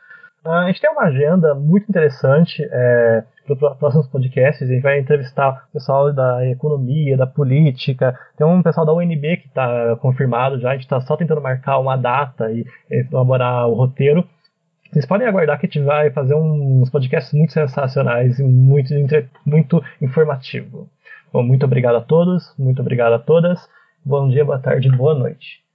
Uh, a gente tem uma agenda muito interessante é, para os próximos podcasts. A gente vai entrevistar o pessoal da economia, da política. Tem um pessoal da UNB que está confirmado já. A gente está só tentando marcar uma data e elaborar o roteiro. Vocês podem aguardar que a gente vai fazer uns podcasts muito sensacionais e muito, muito informativo. Bom, muito obrigado a todos, muito obrigado a todas. Bom dia, boa tarde, boa noite.